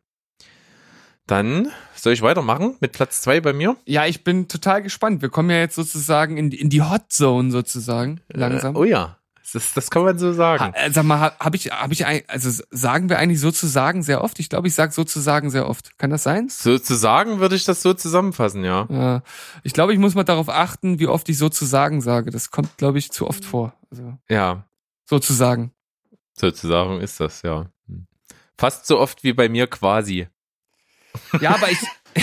Dann soll ich weitermachen mit Platz zwei bei mir? Ja, ich bin total gespannt. Wir kommen ja jetzt sozusagen in, in die Hot Zone sozusagen, langsam. Äh, oh ja. Das, das kann man so sagen. Ha, äh, sag mal, habe hab ich, hab ich, ein- also sagen wir eigentlich sozusagen sehr oft? Ich glaube, ich sage sozusagen sehr oft. Kann das sein? Sozusagen würde ich das so zusammenfassen, ja. Ja. Ich glaube, ich muss mal darauf achten, wie oft ich sozusagen sage. Das kommt, glaube ich, zu oft vor. Also, Ja, sozusagen. sozusagen ist das, ja. Hm. Fast so oft wie bei mir quasi. Ja, aber ich, [laughs]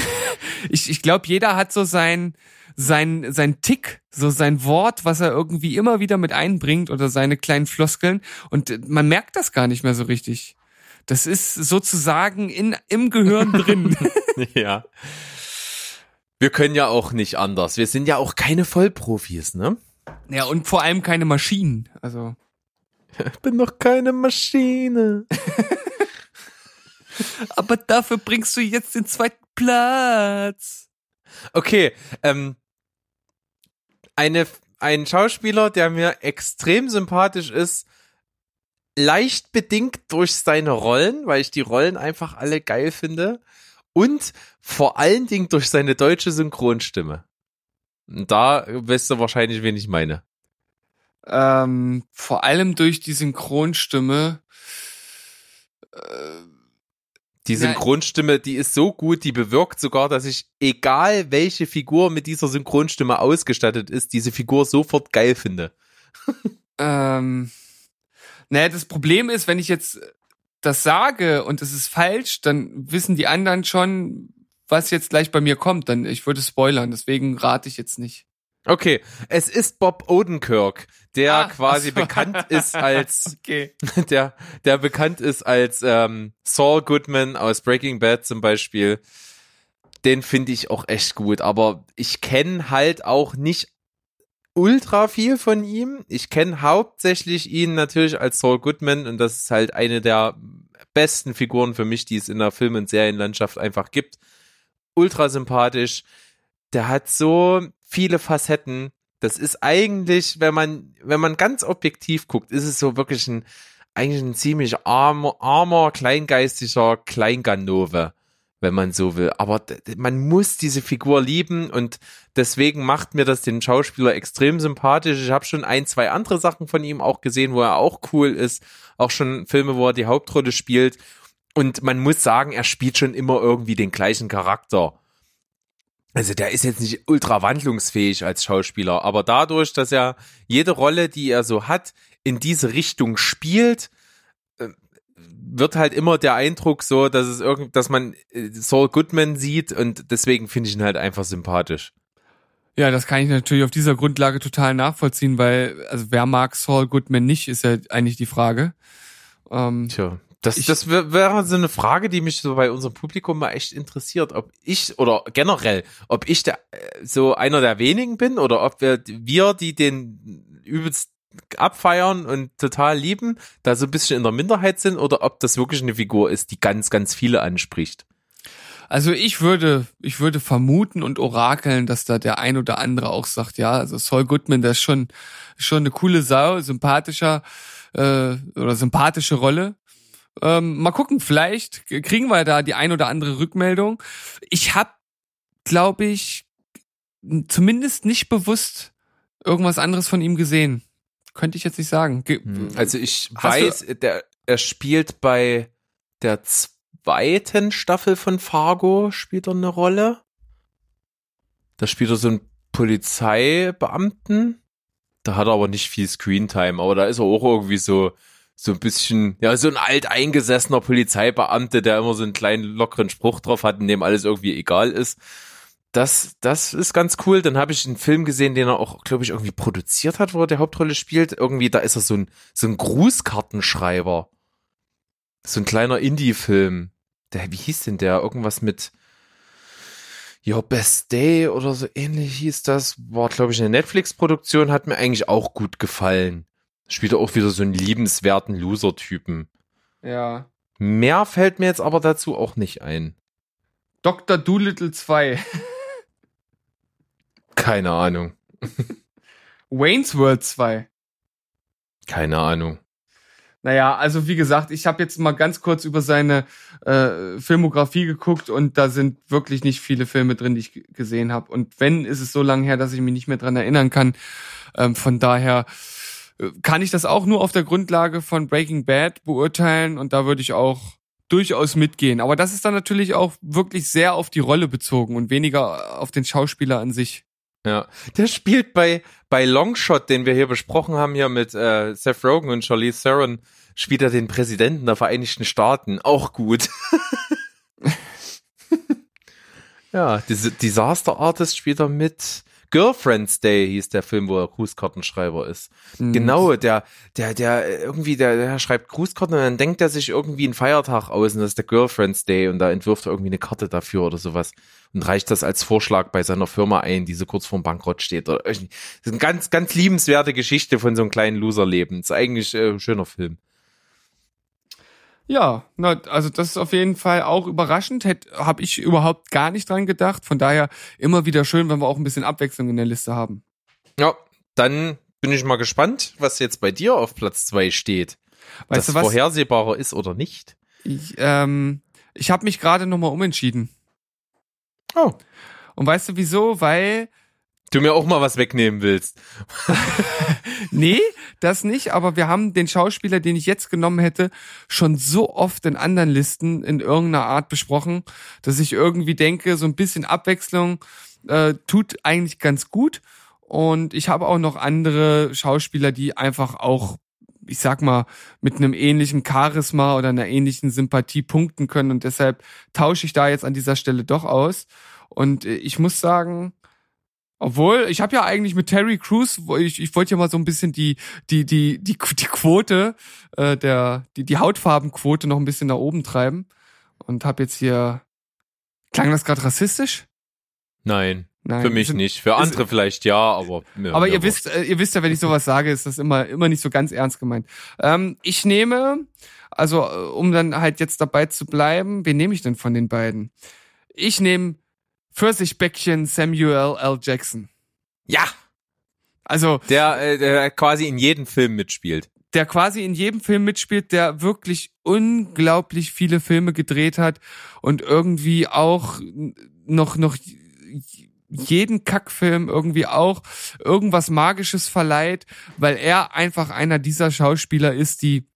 ich, ich glaube, jeder hat so sein, sein, sein Tick, so sein Wort, was er irgendwie immer wieder mit einbringt oder seine kleinen Floskeln und äh, man merkt das gar nicht mehr so richtig. Das ist sozusagen in, im Gehirn drin. [laughs] [laughs] ja. Wir können ja auch nicht anders. Wir sind ja auch keine Vollprofis, ne? ja, und vor allem keine Maschinen. Also, Ich bin doch keine Maschine. [laughs] aber dafür bringst du jetzt den zweiten Platz. Okay, ähm, eine, ein Schauspieler, der mir extrem sympathisch ist, leicht bedingt durch seine Rollen, weil ich die Rollen einfach alle geil finde und vor allen Dingen durch seine deutsche Synchronstimme. Da weißt du wahrscheinlich, wen ich meine. Ähm, vor allem durch die Synchronstimme. Äh, Die. Synchronstimme, die ist so gut, die bewirkt sogar, dass ich, egal welche Figur mit dieser Synchronstimme ausgestattet ist, diese Figur sofort geil finde. Ähm, naja, das Problem ist, wenn ich jetzt das sage und es ist falsch, dann wissen die anderen schon, was jetzt gleich bei mir kommt. Dann ich würde spoilern, deswegen rate ich jetzt nicht. Okay, es ist Bob Odenkirk, der Ah, quasi ach so. bekannt ist [laughs] als Okay. [laughs] der der bekannt ist als ähm, Saul Goodman aus Breaking Bad zum Beispiel. Den finde ich auch echt gut, aber ich kenne halt auch nicht ultra viel von ihm. Ich kenne hauptsächlich ihn natürlich als Saul Goodman und das ist halt eine der besten Figuren für mich, die es in der Film- und Serienlandschaft einfach gibt. Ultra sympathisch. Der hat so viele Facetten. Das ist eigentlich, wenn man, wenn man ganz objektiv guckt, ist es so wirklich ein, eigentlich ein ziemlich armer, armer kleingeistiger Kleinganove, wenn man so will. Aber man muss diese Figur lieben und deswegen macht mir das den Schauspieler extrem sympathisch. Ich habe schon ein, zwei andere Sachen von ihm auch gesehen, wo er auch cool ist. Auch schon Filme, wo er die Hauptrolle spielt. Und man muss sagen, er spielt schon immer irgendwie den gleichen Charakter. Also der ist jetzt nicht ultra wandlungsfähig als Schauspieler, aber dadurch, dass er jede Rolle, die er so hat, in diese Richtung spielt, äh, wird halt immer der Eindruck so, dass es irgend, dass man äh, Saul Goodman sieht und deswegen finde ich ihn halt einfach sympathisch. Ja, das kann ich natürlich auf dieser Grundlage total nachvollziehen, weil, also wer mag Saul Goodman nicht, ist ja eigentlich die Frage. Ähm, Tja, Das, Ich- das wär- wäre so eine Frage, die mich so bei unserem Publikum mal echt interessiert, ob ich oder generell, ob ich der, äh, so einer der wenigen bin oder ob wir, wir, die den übelst abfeiern und total lieben, da so ein bisschen in der Minderheit sind oder ob das wirklich eine Figur ist, die ganz, ganz viele anspricht. Also ich würde, ich würde vermuten und orakeln, dass da der ein oder andere auch sagt, ja, also Saul Goodman, der ist schon, schon eine coole Sau, sympathischer äh, oder sympathische Rolle. Ähm, mal gucken, vielleicht kriegen wir da die ein oder andere Rückmeldung. Ich habe, glaube ich, zumindest nicht bewusst irgendwas anderes von ihm gesehen. Könnte ich jetzt nicht sagen. Ge Also ich weiß, der, er spielt bei der zweiten Staffel von Fargo, spielt er eine Rolle. Da spielt er so einen Polizeibeamten. Da hat er aber nicht viel Screentime, aber da ist er auch irgendwie so, so ein bisschen, ja, so ein alteingesessener Polizeibeamte, der immer so einen kleinen lockeren Spruch drauf hat, in dem alles irgendwie egal ist. Das, das ist ganz cool. Dann habe ich einen Film gesehen, den er auch, glaube ich, irgendwie produziert hat, wo er die Hauptrolle spielt. Irgendwie, da ist er so ein, so ein Grußkartenschreiber. So ein kleiner Indie-Film. Der, wie hieß denn der? Irgendwas mit Your Best Day oder so ähnlich hieß das. War, glaube ich, eine Netflix-Produktion, hat mir eigentlich auch gut gefallen. Spielt er auch wieder so einen liebenswerten Loser-Typen. ja. Mehr fällt mir jetzt aber dazu auch nicht ein. Dr. Doolittle 2. Keine Ahnung. Wayne's World 2. Keine Ahnung. Naja, also wie gesagt, ich habe jetzt mal ganz kurz über seine äh, Filmografie geguckt und da sind wirklich nicht viele Filme drin, die ich gesehen habe. Und wenn, ist es so lange her, dass ich mich nicht mehr dran erinnern kann. Ähm, von daher kann ich das auch nur auf der Grundlage von Breaking Bad beurteilen und da würde ich auch durchaus mitgehen. Aber das ist dann natürlich auch wirklich sehr auf die Rolle bezogen und weniger auf den Schauspieler an sich. Ja, der spielt bei, bei Longshot, den wir hier besprochen haben, hier mit äh, Seth Rogen und Charlize Theron, spielt er den Präsidenten der Vereinigten Staaten. Auch gut. [laughs] ja, diese Disaster Artist spielt er mit. Girlfriend's Day hieß der Film, wo er Grußkartenschreiber ist. Mhm. Genau, der, der, der irgendwie, der, der schreibt Grußkarten und dann denkt er sich irgendwie einen Feiertag aus und das ist der Girlfriend's Day und da entwirft er irgendwie eine Karte dafür oder sowas und reicht das als Vorschlag bei seiner Firma ein, die so kurz vorm Bankrott steht. Oder das ist eine ganz, ganz liebenswerte Geschichte von so einem kleinen Loserleben. Ist eigentlich äh, ein schöner Film. Ja, na, also das ist auf jeden Fall auch überraschend. Habe ich überhaupt gar nicht dran gedacht. Von daher immer wieder schön, wenn wir auch ein bisschen Abwechslung in der Liste haben. Ja, dann bin ich mal gespannt, was jetzt bei dir auf Platz zwei steht. Weißt das du was? vorhersehbarer ist oder nicht. Ich, ähm, ich habe mich gerade nochmal umentschieden. Oh. Und weißt du wieso? Weil, Du mir auch mal was wegnehmen willst. [laughs] nee, das nicht, aber wir haben den Schauspieler, den ich jetzt genommen hätte, schon so oft in anderen Listen in irgendeiner Art besprochen, dass ich irgendwie denke, so ein bisschen Abwechslung äh, tut eigentlich ganz gut. Und ich habe auch noch andere Schauspieler, die einfach auch, ich sag mal, mit einem ähnlichen Charisma oder einer ähnlichen Sympathie punkten können. Und deshalb tausche ich da jetzt an dieser Stelle doch aus. Und äh, ich muss sagen, obwohl, ich habe ja eigentlich mit Terry Crews, ich, ich wollte ja mal so ein bisschen die, die, die, die, die Quote, äh, der, die, die Hautfarbenquote noch ein bisschen nach oben treiben. Und habe jetzt hier. Klang das gerade rassistisch? Nein, Nein. für mich sind- nicht. Für andere vielleicht ja, aber mir, aber mir ihr wurscht. wisst, äh, ihr wisst ja, wenn ich sowas sage, ist das immer, immer nicht so ganz ernst gemeint. Ähm, ich nehme, also äh, um dann halt jetzt dabei zu bleiben, wen nehme ich denn von den beiden? Ich nehme Pfirsichbäckchen Samuel L. Jackson. Ja, Also der, äh, der quasi in jedem Film mitspielt. der quasi in jedem Film mitspielt, der wirklich unglaublich viele Filme gedreht hat und irgendwie auch noch noch jeden Kackfilm irgendwie auch irgendwas Magisches verleiht, weil er einfach einer dieser Schauspieler ist, die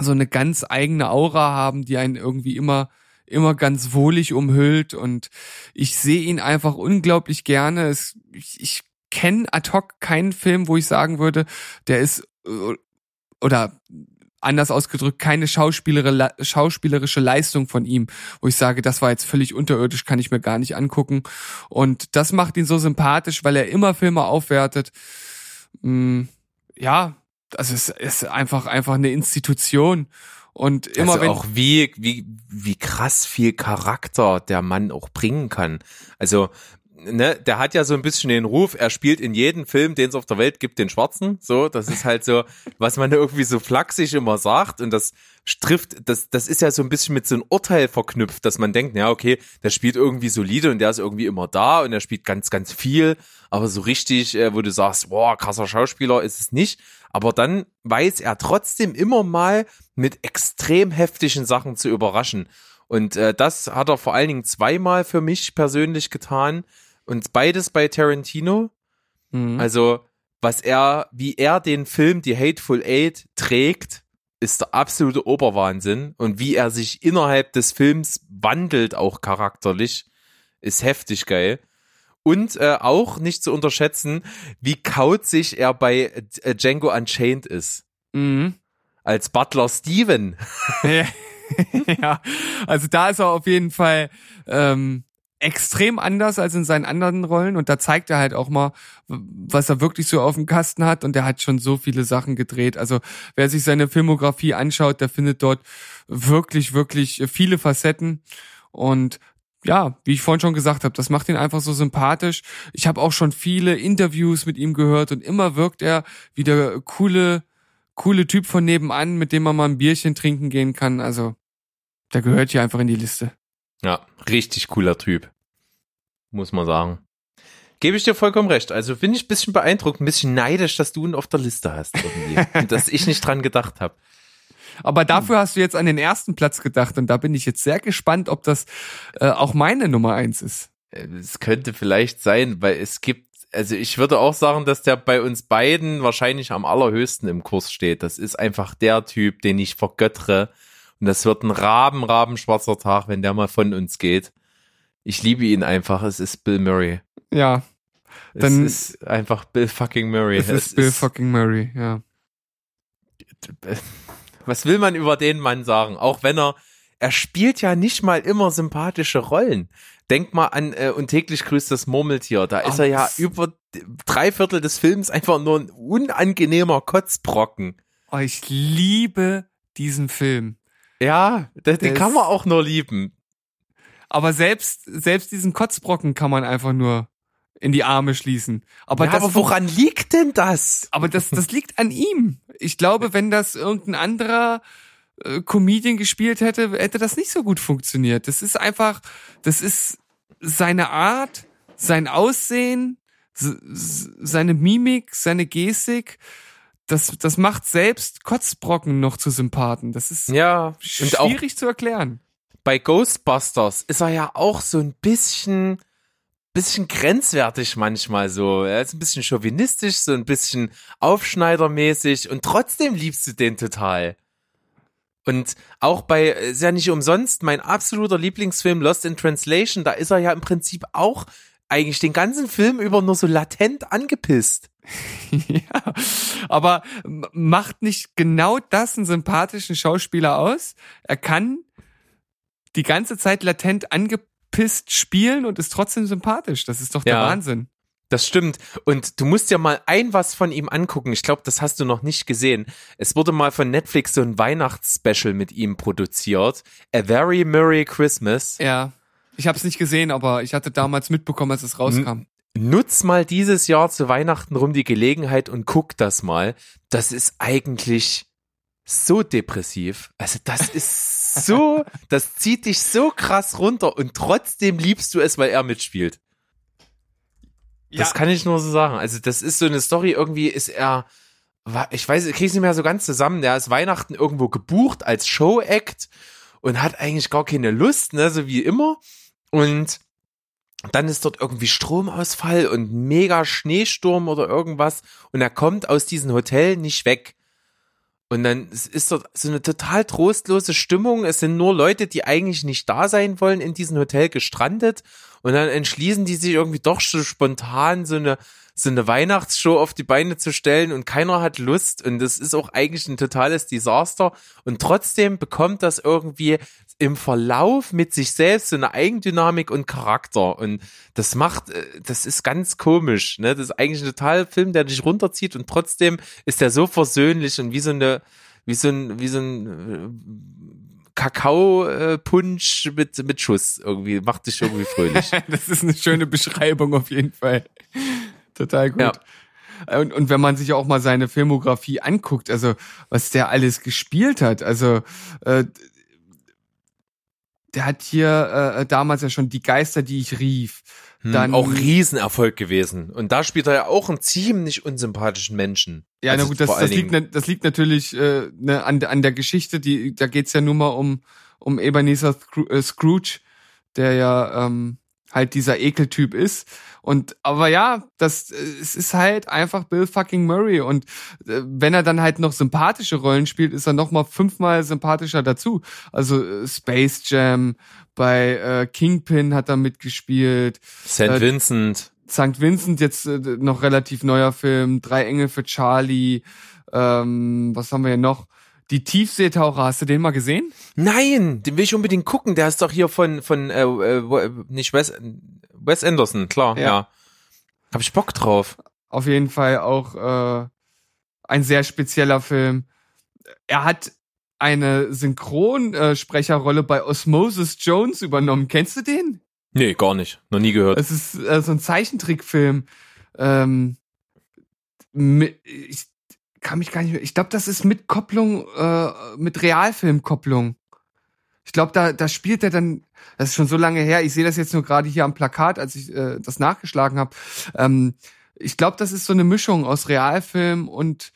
so eine ganz eigene Aura haben, die einen irgendwie immer immer ganz wohlig umhüllt und ich sehe ihn einfach unglaublich gerne. Es, ich ich kenne ad hoc keinen Film, wo ich sagen würde, der ist äh, oder anders ausgedrückt keine schauspielerische Leistung von ihm, wo ich sage, das war jetzt völlig unterirdisch, kann ich mir gar nicht angucken. Und das macht ihn so sympathisch, weil er immer Filme aufwertet. Mm, ja, also es ist einfach einfach eine Institution. Und immer also wenn auch wie, wie, wie krass viel Charakter der Mann auch bringen kann. Also, ne, der hat ja so ein bisschen den Ruf, er spielt in jedem Film, den es auf der Welt gibt, den Schwarzen. So, das ist halt so, was man [laughs] irgendwie so flachsig immer sagt. Und das trifft, das, das ist ja so ein bisschen mit so einem Urteil verknüpft, dass man denkt, ja, okay, der spielt irgendwie solide und der ist irgendwie immer da und er spielt ganz, ganz viel. Aber so richtig, äh, wo du sagst, boah, krasser Schauspieler ist es nicht. Aber dann weiß er trotzdem immer mal mit extrem heftigen Sachen zu überraschen. Und äh, das hat er vor allen Dingen zweimal für mich persönlich getan. Und beides bei Tarantino. Mhm. Also, was er, wie er den Film Die Hateful Eight trägt, ist der absolute Oberwahnsinn. Und wie er sich innerhalb des Films wandelt, auch charakterlich, ist heftig geil. Und äh, auch nicht zu unterschätzen, wie kauzig er bei äh, Django Unchained ist. Mhm. Als Butler Steven. [laughs] ja, also da ist er auf jeden Fall ähm, extrem anders als in seinen anderen Rollen und da zeigt er halt auch mal, was er wirklich so auf dem Kasten hat und er hat schon so viele Sachen gedreht. Also wer sich seine Filmografie anschaut, der findet dort wirklich, wirklich viele Facetten und ja, wie ich vorhin schon gesagt habe, das macht ihn einfach so sympathisch. Ich habe auch schon viele Interviews mit ihm gehört und immer wirkt er wie der coole, coole Typ von nebenan, mit dem man mal ein Bierchen trinken gehen kann. Also, der gehört hier einfach in die Liste. Ja, richtig cooler Typ. Muss man sagen. Gebe ich dir vollkommen recht. Also bin ich ein bisschen beeindruckt, ein bisschen neidisch, dass du ihn auf der Liste hast irgendwie. und [laughs] dass ich nicht dran gedacht habe. Aber dafür hast du jetzt an den ersten Platz gedacht und da bin ich jetzt sehr gespannt, ob das äh, auch meine Nummer eins ist. Es könnte vielleicht sein, weil es gibt, also ich würde auch sagen, dass der bei uns beiden wahrscheinlich am allerhöchsten im Kurs steht. Das ist einfach der Typ, den ich vergöttere. Und das wird ein raben, raben schwarzer Tag, wenn der mal von uns geht. Ich liebe ihn einfach. Es ist Bill Murray. Ja, Es Dann- ist einfach Bill fucking Murray. es ist Bill fucking Murray, ja. Was will man über den Mann sagen? Auch wenn er, er spielt ja nicht mal immer sympathische Rollen. Denk mal an äh, und täglich grüßt das Murmeltier. Da ist Oh, er ja das- über drei Viertel des Films einfach nur ein unangenehmer Kotzbrocken. Oh, ich liebe diesen Film. Ja, den, den kann man auch nur lieben. Aber selbst, selbst diesen Kotzbrocken kann man einfach nur in die Arme schließen. Aber ja, das, aber woran liegt denn das? aber das, das liegt an ihm. Ich glaube, wenn das irgendein anderer äh, Comedian gespielt hätte, hätte das nicht so gut funktioniert. Das ist einfach, das ist seine Art, sein Aussehen, seine Mimik, seine Gestik. Das, das macht selbst Kotzbrocken noch zu Sympathen. Das ist Ja, schwierig zu erklären. bei Ghostbusters ist er ja auch so ein bisschen, bisschen grenzwertig manchmal so. Er ist ein bisschen chauvinistisch, so ein bisschen aufschneidermäßig und trotzdem liebst du den total. Und auch bei, ist ja nicht umsonst, mein absoluter Lieblingsfilm Lost in Translation, da ist er ja im Prinzip auch eigentlich den ganzen Film über nur so latent angepisst. [laughs] ja, aber macht nicht genau das einen sympathischen Schauspieler aus? Er kann die ganze Zeit latent angepisst spielen und ist trotzdem sympathisch. Das ist doch der Ja. Wahnsinn. Das stimmt. Und du musst dir mal ein was von ihm angucken. Ich glaube, das hast du noch nicht gesehen. Es wurde mal von Netflix so ein Weihnachtsspecial mit ihm produziert. A Very Merry Christmas. Ja. Ich habe es nicht gesehen, aber ich hatte damals mitbekommen, als es rauskam. Nutz mal dieses Jahr zu Weihnachten rum die Gelegenheit und guck das mal. Das ist eigentlich so depressiv. Also das ist so, das zieht dich so krass runter und trotzdem liebst du es, weil er mitspielt. Das Ja. kann ich nur so sagen. Also das ist so eine Story, irgendwie ist er, ich weiß, ich krieg's nicht mehr so ganz zusammen. Der ist Weihnachten irgendwo gebucht als Show-Act und hat eigentlich gar keine Lust, ne, so wie immer. Und dann ist dort irgendwie Stromausfall und mega Schneesturm oder irgendwas und er kommt aus diesem Hotel nicht weg. Und dann ist dort so eine total trostlose Stimmung. Es sind nur Leute, die eigentlich nicht da sein wollen, in diesem Hotel gestrandet. Und dann entschließen die sich irgendwie doch so spontan so eine, so eine Weihnachtsshow auf die Beine zu stellen und keiner hat Lust. Und das ist auch eigentlich ein totales Desaster. Und trotzdem bekommt das irgendwie im Verlauf mit sich selbst so eine Eigendynamik und Charakter. Und das macht, äh, das ist ganz komisch. Ne? Das ist eigentlich ein total Film, der dich runterzieht und trotzdem ist der so versöhnlich und wie so eine, Wie so ein, wie so ein äh, Kakao-Punsch mit, mit Schuss irgendwie. Macht dich irgendwie fröhlich. [laughs] das ist eine schöne Beschreibung auf jeden Fall. Total gut. Ja. Und, und wenn man sich auch mal seine Filmografie anguckt, also was der alles gespielt hat, also äh, der hat hier äh, damals ja schon die Geister, die ich rief. Hm, Dann auch Riesenerfolg gewesen. Und da spielt er ja auch einen ziemlich unsympathischen Menschen. Ja, Also na gut, das, das, liegt, das liegt natürlich äh, ne, an, an der Geschichte, die, da geht's ja nur mal um, um Ebenezer äh, Scrooge, der ja ähm, halt dieser Ekeltyp ist. Und aber ja, das äh, es ist halt einfach Bill fucking Murray. Und äh, wenn er dann halt noch sympathische Rollen spielt, ist er noch mal fünfmal sympathischer dazu. Also äh, Space Jam, bei äh, Kingpin hat er mitgespielt. St. Vincent. St. Vincent, jetzt noch relativ neuer Film, Drei Engel für Charlie, ähm, was haben wir hier noch? Die Tiefseetaucher, hast du den mal gesehen? Nein, den will ich unbedingt gucken. Der ist doch hier von, von äh, äh, nicht Wes, Wes Anderson, klar, Ja. ja. Hab ich Bock drauf. Auf jeden Fall auch äh, ein sehr spezieller Film. Er hat eine Synchronsprecherrolle bei Osmosis Jones übernommen. Kennst du den? Nee, gar nicht. Noch nie gehört. Es ist äh, so ein Zeichentrickfilm. Ähm, mit, ich kann mich gar nicht mehr. Ich glaube, das ist mit Kopplung, äh, mit Realfilmkopplung. Ich glaube, da, da spielt er dann. Das ist schon so lange her. Ich sehe das jetzt nur gerade hier am Plakat, als ich äh, das nachgeschlagen habe. Ähm, ich glaube, das ist so eine Mischung aus Realfilm und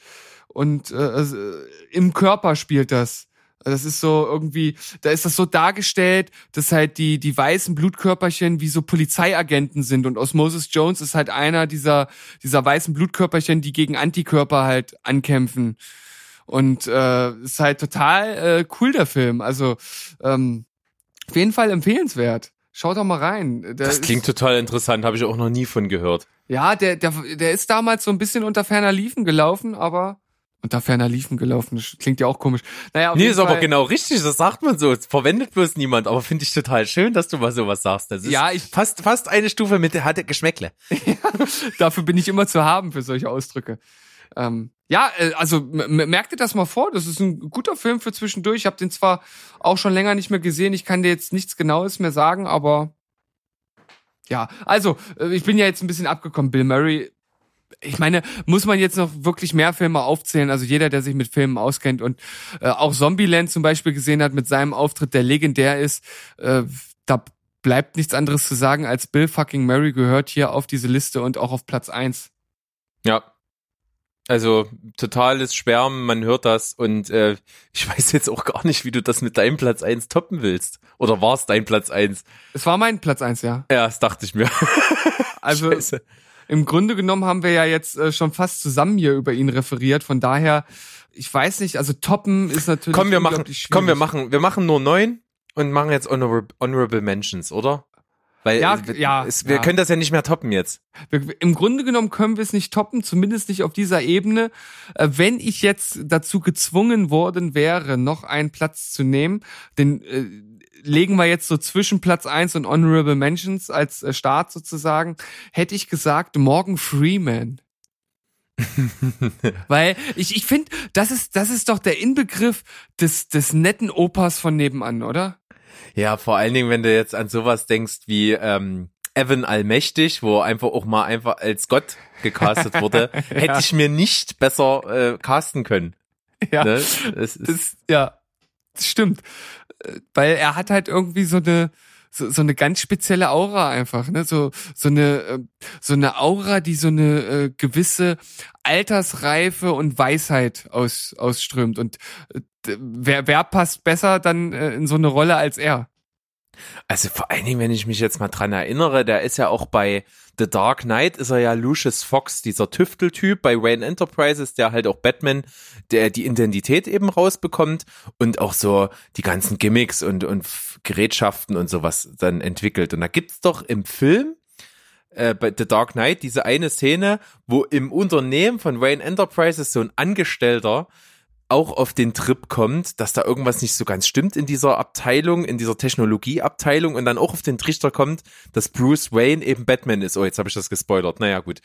und äh, äh, im Körper spielt das. Das ist so irgendwie, da ist das so dargestellt, dass halt die, die weißen Blutkörperchen wie so Polizeiagenten sind und Osmosis Jones ist halt einer dieser, dieser weißen Blutkörperchen, die gegen Antikörper halt ankämpfen. Und äh, ist halt total äh, cool, der Film. Also ähm, auf jeden Fall empfehlenswert. Schaut doch mal rein. Der Das ist- klingt total interessant, habe ich auch noch nie von gehört. ja, der, der, der ist damals so ein bisschen unter ferner Liefen gelaufen, aber unter ferner Liefen gelaufen, das klingt ja auch komisch. Naja, Nee, ist aber Fall- genau richtig, das sagt man so. Es verwendet bloß niemand, aber finde ich total schön, dass du mal sowas sagst. Das Ja, ich- fast, fast eine Stufe mit der hatte Geschmäckle. [laughs] Dafür bin ich immer zu haben für solche Ausdrücke. Ähm, ja, äh, also m- m- merk dir das mal vor. Das ist ein guter Film für zwischendurch. Ich habe den zwar auch schon länger nicht mehr gesehen. Ich kann dir jetzt nichts Genaues mehr sagen, aber ja, also äh, ich bin ja jetzt ein bisschen abgekommen. Bill Murray. Ich meine, muss man jetzt noch wirklich mehr Filme aufzählen? Also jeder, der sich mit Filmen auskennt und äh, auch Zombieland zum Beispiel gesehen hat mit seinem Auftritt, der legendär ist, äh, da bleibt nichts anderes zu sagen, als Bill fucking Murray gehört hier auf diese Liste und auch auf Platz eins. Ja. Also totales Schwärmen, man hört das und äh, ich weiß jetzt auch gar nicht, wie du das mit deinem Platz eins toppen willst. Oder war es dein Platz eins? Es war mein Platz eins, ja. Ja, das dachte ich mir. Also [laughs] Scheiße. Im Grunde genommen haben wir ja jetzt äh, schon fast zusammen hier über ihn referiert. Von daher, ich weiß nicht, also toppen ist natürlich. Komm, wir machen, unglaublich komm, wir schwierig. machen, wir machen nur neun und machen jetzt Honorable, honorable Mentions, oder? Weil Ja, äh, ja, es, wir ja. können das ja nicht mehr toppen jetzt. Wir, Im Grunde genommen können wir es nicht toppen, zumindest nicht auf dieser Ebene. Äh, wenn ich jetzt dazu gezwungen worden wäre, noch einen Platz zu nehmen, den äh, legen wir jetzt so zwischen Platz eins und Honorable Mentions als äh, Start sozusagen, hätte ich gesagt Morgan Freeman. [laughs] Weil ich, ich finde, das ist, das ist doch der Inbegriff des, des netten Opas von nebenan, oder? Ja, vor allen Dingen, wenn du jetzt an sowas denkst wie ähm, Evan Allmächtig, wo einfach auch mal einfach als Gott gecastet wurde, [laughs] hätte ich mir nicht besser äh, casten können. Ja. Ne? Es ist, Das, ja, das stimmt. Äh, Weil er hat halt irgendwie so eine, so, so eine ganz spezielle Aura einfach, ne? So, so eine, äh, so eine Aura, die so eine äh, gewisse Altersreife und Weisheit aus, ausströmt. Und äh, wer, wer passt besser dann äh, in so eine Rolle als er? Also vor allen Dingen, wenn ich mich jetzt mal dran erinnere, der ist ja auch bei The Dark Knight, ist er ja Lucius Fox, dieser Tüfteltyp bei Wayne Enterprises, der halt auch Batman, der die Identität eben rausbekommt und auch so die ganzen Gimmicks und, und Gerätschaften und sowas dann entwickelt. Und da gibt's doch im Film äh, bei The Dark Knight diese eine Szene, wo im Unternehmen von Wayne Enterprises so ein Angestellter auch auf den Trip kommt, dass da irgendwas nicht so ganz stimmt in dieser Abteilung, in dieser Technologieabteilung und dann auch auf den Trichter kommt, dass Bruce Wayne eben Batman ist. Oh, jetzt habe ich das gespoilert. Naja, gut.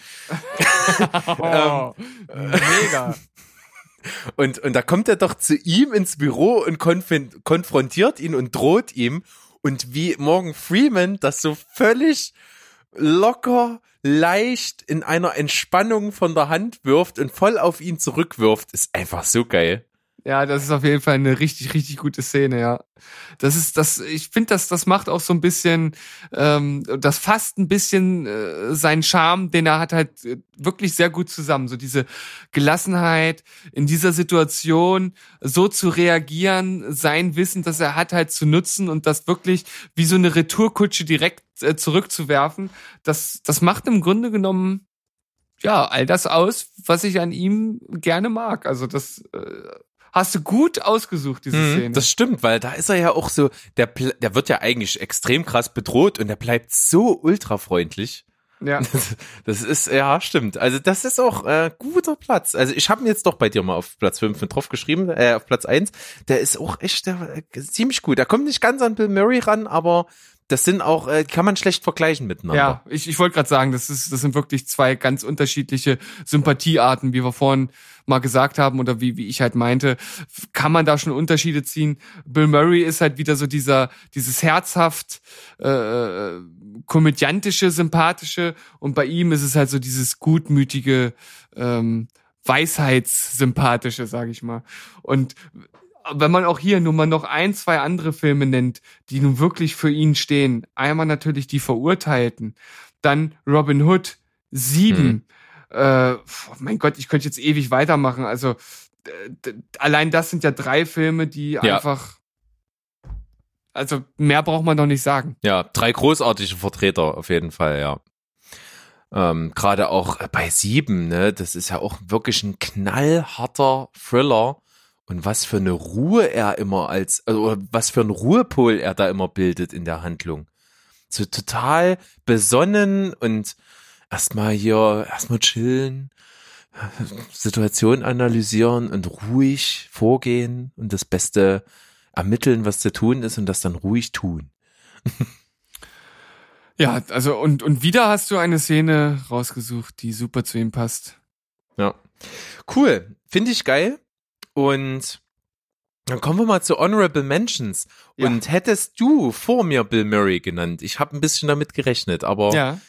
Oh, [laughs] [laughs] mega. [laughs] Und, und da kommt er doch zu ihm ins Büro und konf- konfrontiert ihn und droht ihm. Und wie Morgan Freeman das so völlig locker, leicht in einer Entspannung von der Hand wirft und voll auf ihn zurückwirft, ist einfach so geil. Ja, das ist auf jeden Fall eine richtig, richtig gute Szene, ja. Das ist, das, ich finde, das, das macht auch so ein bisschen, ähm, das fasst ein bisschen äh, seinen Charme, den er hat halt äh, wirklich sehr gut zusammen. So diese Gelassenheit in dieser Situation, so zu reagieren, sein Wissen, das er hat, halt zu nutzen und das wirklich wie so eine Retourkutsche direkt äh, zurückzuwerfen. Das, das macht im Grunde genommen ja all das aus, was ich an ihm gerne mag. Also das äh, hast du gut ausgesucht, diese Mhm, Szene. Das stimmt, weil da ist er ja auch so, der, der wird ja eigentlich extrem krass bedroht und der bleibt so ultra freundlich. ja. [laughs] Das ist, ja, stimmt. Also das ist auch äh, guter Platz. Also ich habe ihn jetzt doch bei dir mal auf Platz 5 mit drauf geschrieben, äh, auf Platz 1. Der ist auch echt der, äh, ziemlich gut. Der kommt nicht ganz an Bill Murray ran, aber das sind auch, äh, kann man schlecht vergleichen miteinander. Ja, ich, ich wollte gerade sagen, das, ist, das sind wirklich zwei ganz unterschiedliche Sympathiearten, wie wir vorhin mal gesagt haben oder wie, wie ich halt meinte. Kann man da schon Unterschiede ziehen? Bill Murray ist halt wieder so dieser, dieses herzhaft äh, komödiantische, sympathische und bei ihm ist es halt so dieses gutmütige, ähm, Weisheitssympathische, sage ich mal. Und wenn man auch hier nur mal noch ein, zwei andere Filme nennt, die nun wirklich für ihn stehen, einmal natürlich die Verurteilten, dann Robin Hood, Sieben, äh, pf, mein Gott, ich könnte jetzt ewig weitermachen. Also allein das sind ja drei Filme, die Ja. einfach, also mehr braucht man doch nicht sagen. Ja, drei großartige Vertreter auf jeden Fall, ja. Ähm, Gerade auch bei sieben, ne, das ist ja auch wirklich ein knallharter Thriller. Und was für eine Ruhe er immer als, also was für ein Ruhepol er da immer bildet in der Handlung. So total besonnen und erstmal hier, erstmal chillen, Situation analysieren und ruhig vorgehen und das Beste ermitteln, was zu tun ist und das dann ruhig tun. [laughs] Ja, also und, und wieder hast du eine Szene rausgesucht, die super zu ihm passt. Ja. Cool. Finde ich geil. Und dann kommen wir mal zu Honorable Mentions. Ja. Und hättest du vor mir Bill Murray genannt, ich habe ein bisschen damit gerechnet, aber Ja.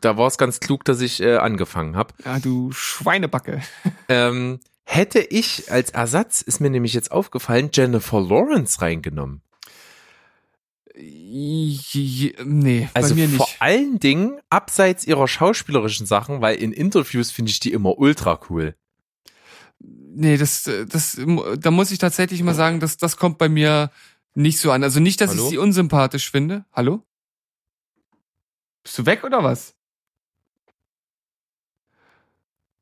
da war es ganz klug, dass ich äh, angefangen habe. Ja, du Schweinebacke. Ähm, hätte ich als Ersatz, ist mir nämlich jetzt aufgefallen, Jennifer Lawrence reingenommen. Nee, Also bei mir vor allen Dingen abseits ihrer schauspielerischen Sachen, weil in Interviews finde ich die immer ultra cool. Nee, das, das, da muss ich tatsächlich mal sagen, dass das kommt bei mir nicht so an. Also nicht, dass Hallo? ich sie unsympathisch finde. Hallo? Bist du weg oder was?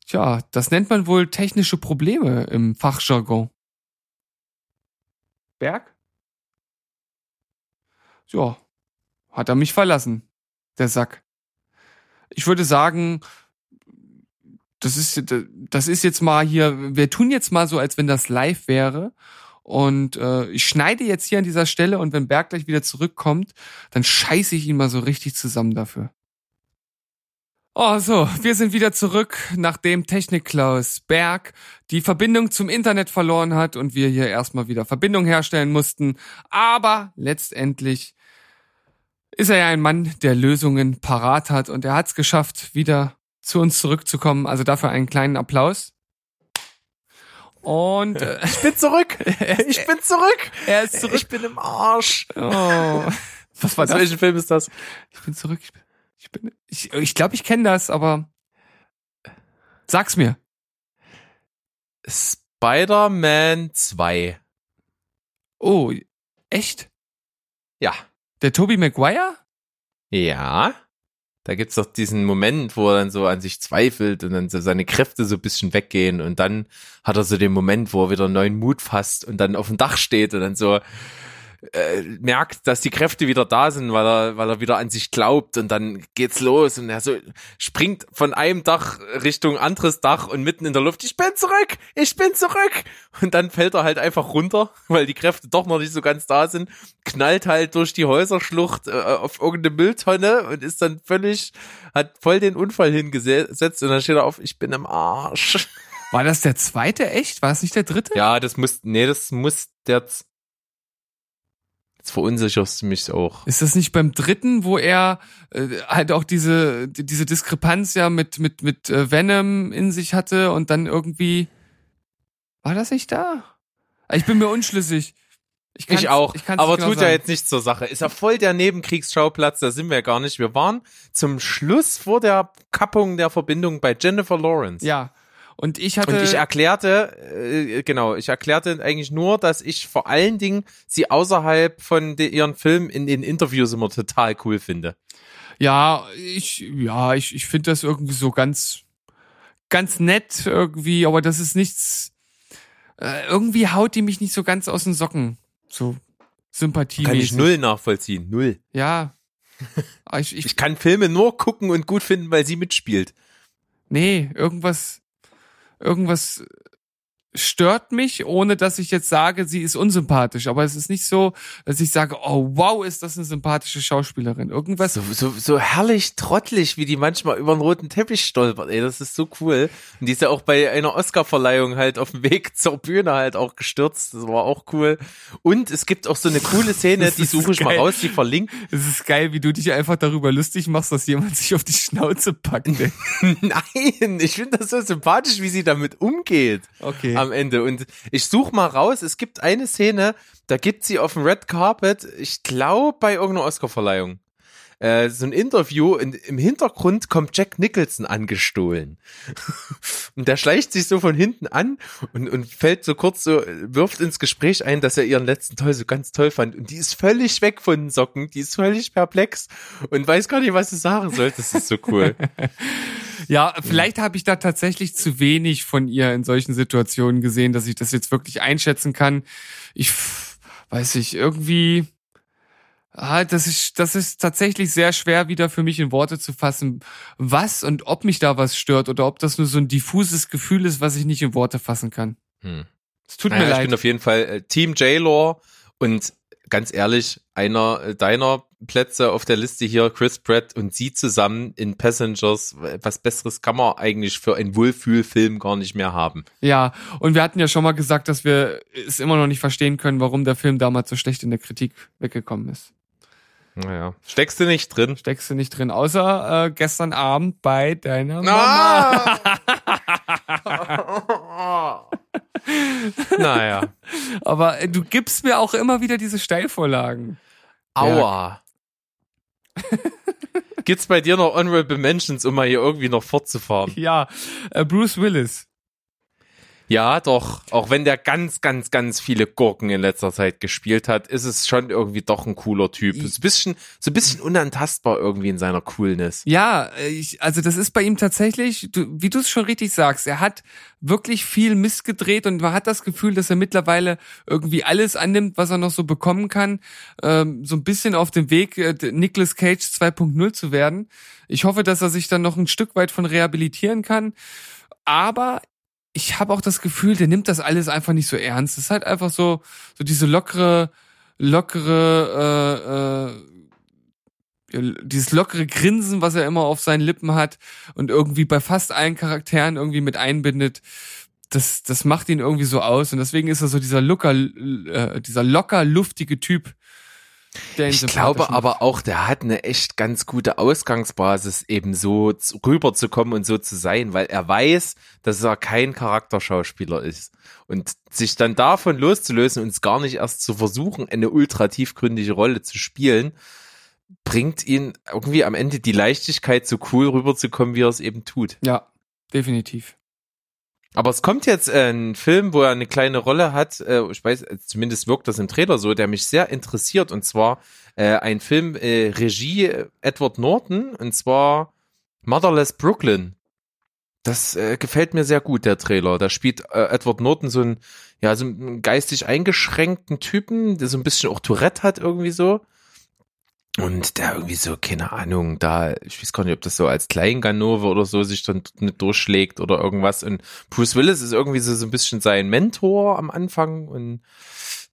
Tja, das nennt man wohl technische Probleme im Fachjargon. Berg? Ja, hat er mich verlassen, der Sack. Ich würde sagen, das ist, das ist jetzt mal hier, wir tun jetzt mal so, als wenn das live wäre. Und äh, ich schneide jetzt hier an dieser Stelle und wenn Berg gleich wieder zurückkommt, dann scheiße ich ihn mal so richtig zusammen dafür. Oh, so, wir sind wieder zurück, nachdem Technik-Klaus Berg die Verbindung zum Internet verloren hat und wir hier erstmal wieder Verbindung herstellen mussten. Aber letztendlich ist er ja ein Mann, der Lösungen parat hat und er hat es geschafft, wieder zu uns zurückzukommen. Also dafür einen kleinen Applaus. Und äh, Ich bin zurück! [laughs] Ich bin zurück! er ist zurück. Ich bin im Arsch! Oh. Was war das? welchem Film ist das? Ich bin zurück. Ich bin, ich bin, ich, ich glaube, ich kenne das, aber sag's mir. Spider-Man 2. Oh, echt? Ja. Der Toby Maguire? Ja. Da gibt's doch diesen Moment, wo er dann so an sich zweifelt und dann so seine Kräfte so ein bisschen weggehen und dann hat er so den Moment, wo er wieder neuen Mut fasst und dann auf dem Dach steht und dann so äh, merkt, dass die Kräfte wieder da sind, weil er, weil er wieder an sich glaubt und dann geht's los und er so springt von einem Dach Richtung anderes Dach und mitten in der Luft, ich bin zurück, ich bin zurück und dann fällt er halt einfach runter, weil die Kräfte doch noch nicht so ganz da sind, knallt halt durch die Häuserschlucht äh, auf irgendeine Mülltonne und ist dann völlig, hat voll den Unfall hingesetzt und dann steht er auf, ich bin im Arsch. War das der zweite echt? War es nicht der dritte? Ja, das muss, nee, das muss der, jetzt verunsicherst du mich auch. Ist das nicht beim dritten, wo er äh, halt auch diese die- diese Diskrepanz ja mit mit mit äh, Venom in sich hatte und dann irgendwie war das nicht da? Ich bin mir unschlüssig. Ich, Ich auch, ich aber genau tut ja sagen. jetzt nichts zur Sache. Ist ja voll der Nebenkriegsschauplatz, da sind wir ja gar nicht. Wir waren zum Schluss vor der Kappung der Verbindung bei Jennifer Lawrence. Ja. Und ich hatte Und ich erklärte, äh, genau, ich erklärte eigentlich nur, dass ich vor allen Dingen sie außerhalb von de, ihren Filmen in den Interviews immer total cool finde. ja, ich ja, ich ich finde das irgendwie so ganz ganz nett irgendwie, aber das ist nichts äh, irgendwie haut die mich nicht so ganz aus den Socken. So Sympathie Kann ich null nachvollziehen, null. Ja. Aber ich, ich, Ich kann Filme nur gucken und gut finden, weil sie mitspielt. nee, irgendwas, irgendwas stört mich, ohne dass ich jetzt sage, sie ist unsympathisch. Aber es ist nicht so, dass ich sage, oh wow, ist das eine sympathische Schauspielerin. Irgendwas. So, so, so herrlich trottelig, wie die manchmal über den roten Teppich stolpert. Ey, das ist so cool. Und die ist ja auch bei einer Oscarverleihung halt auf dem Weg zur Bühne halt auch gestürzt. Das war auch cool. Und es gibt auch so eine coole Szene, die suche ich mal raus, die verlinkt. Es ist geil, wie du dich einfach darüber lustig machst, dass jemand sich auf die Schnauze packt. [laughs] Nein, ich finde das so sympathisch, wie sie damit umgeht. Okay. Am Ende. Und ich suche mal raus, es gibt eine Szene, da gibt sie auf dem Red Carpet, ich glaube bei irgendeiner Oscarverleihung, äh, so ein Interview und im Hintergrund kommt Jack Nicholson angestohlen. [laughs] und der schleicht sich so von hinten an und, und fällt so kurz so, wirft ins Gespräch ein, dass er ihren letzten Toll so ganz toll fand. Und die ist völlig weg von den Socken, die ist völlig perplex und weiß gar nicht, was sie sagen soll. Das ist so cool. [laughs] Ja, vielleicht habe ich da tatsächlich zu wenig von ihr in solchen Situationen gesehen, dass ich das jetzt wirklich einschätzen kann. Ich weiß ich, irgendwie, ah, das ist, das ist tatsächlich sehr schwer wieder für mich in Worte zu fassen, was und ob mich da was stört oder ob das nur so ein diffuses Gefühl ist, was ich nicht in Worte fassen kann. Hm. Es tut naja, mir Ich leid. bin auf jeden Fall äh, Team J-Law und ganz ehrlich, einer deiner Plätze auf der Liste hier, Chris Pratt und sie zusammen in Passengers, was Besseres kann man eigentlich für einen Wohlfühlfilm gar nicht mehr haben. Ja, und wir hatten ja schon mal gesagt, dass wir es immer noch nicht verstehen können, warum der Film damals so schlecht in der Kritik weggekommen ist. Naja, steckst du nicht drin? Steckst du nicht drin, außer äh, gestern Abend bei deiner Mama. Ah! [laughs] [laughs] naja, Aber äh, du gibst mir auch immer wieder diese Steilvorlagen. aua. Gibt's bei dir noch Honorable Mentions, um mal hier irgendwie noch fortzufahren? Ja, äh, Bruce Willis. Ja, doch. Auch wenn der ganz, ganz, ganz viele Gurken in letzter Zeit gespielt hat, ist es schon irgendwie doch ein cooler Typ. So ein bisschen, so ein bisschen unantastbar irgendwie in seiner Coolness. Ja, äh, ich, also das ist bei ihm tatsächlich, du, wie du es schon richtig sagst, er hat wirklich viel Mist gedreht und man hat das Gefühl, dass er mittlerweile irgendwie alles annimmt, was er noch so bekommen kann, ähm, so ein bisschen auf dem Weg, äh, Nicolas Cage 2.0 zu werden. Ich hoffe, dass er sich dann noch ein Stück weit von rehabilitieren kann, aber ich habe auch das Gefühl, der nimmt das alles einfach nicht so ernst. Es ist halt einfach so, so diese lockere, lockere, äh, äh, dieses lockere Grinsen, was er immer auf seinen Lippen hat und irgendwie bei fast allen Charakteren irgendwie mit einbindet, das, das macht ihn irgendwie so aus und deswegen ist er so dieser locker, äh, dieser locker luftige Typ. Ich glaube aber auch, der hat eine echt ganz gute Ausgangsbasis, eben so zu- rüberzukommen und so zu sein, weil er weiß, dass er kein Charakterschauspieler ist. Und sich dann davon loszulösen und es gar nicht erst zu versuchen, eine ultra tiefgründige Rolle zu spielen, bringt ihn irgendwie am Ende die Leichtigkeit, so cool rüberzukommen, wie er es eben tut. Ja, definitiv. Aber es kommt jetzt äh, ein Film, wo er eine kleine Rolle hat, äh, ich weiß, äh, zumindest wirkt das im Trailer so, der mich sehr interessiert, und zwar äh, ein Film äh, Regie äh, Edward Norton, und zwar Motherless Brooklyn. Das äh, gefällt mir sehr gut, der Trailer. Da spielt äh, Edward Norton so einen, ja, so einen geistig eingeschränkten Typen, der so ein bisschen auch Tourette hat irgendwie so. Und der irgendwie so, keine Ahnung, da, ich weiß gar nicht, ob das so als Kleinganove oder so sich dann nicht durchschlägt oder irgendwas. Und Bruce Willis ist irgendwie so, so ein bisschen sein Mentor am Anfang und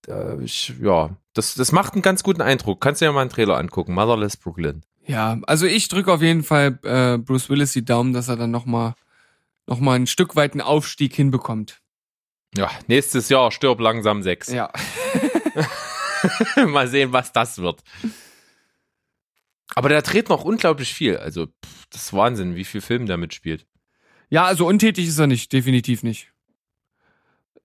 äh, ich, ja, das, das macht einen ganz guten Eindruck. Kannst du dir mal einen Trailer angucken, Motherless Brooklyn. Ja, also ich drücke auf jeden Fall äh, Bruce Willis die Daumen, dass er dann noch mal nochmal ein Stück weit einen Aufstieg hinbekommt. Ja, nächstes Jahr stirb langsam sechs. Ja. [laughs] Mal sehen, was das wird. Aber der dreht noch unglaublich viel. Also, pff, das ist Wahnsinn, wie viel Film der mitspielt. Ja, also untätig ist er nicht, definitiv nicht.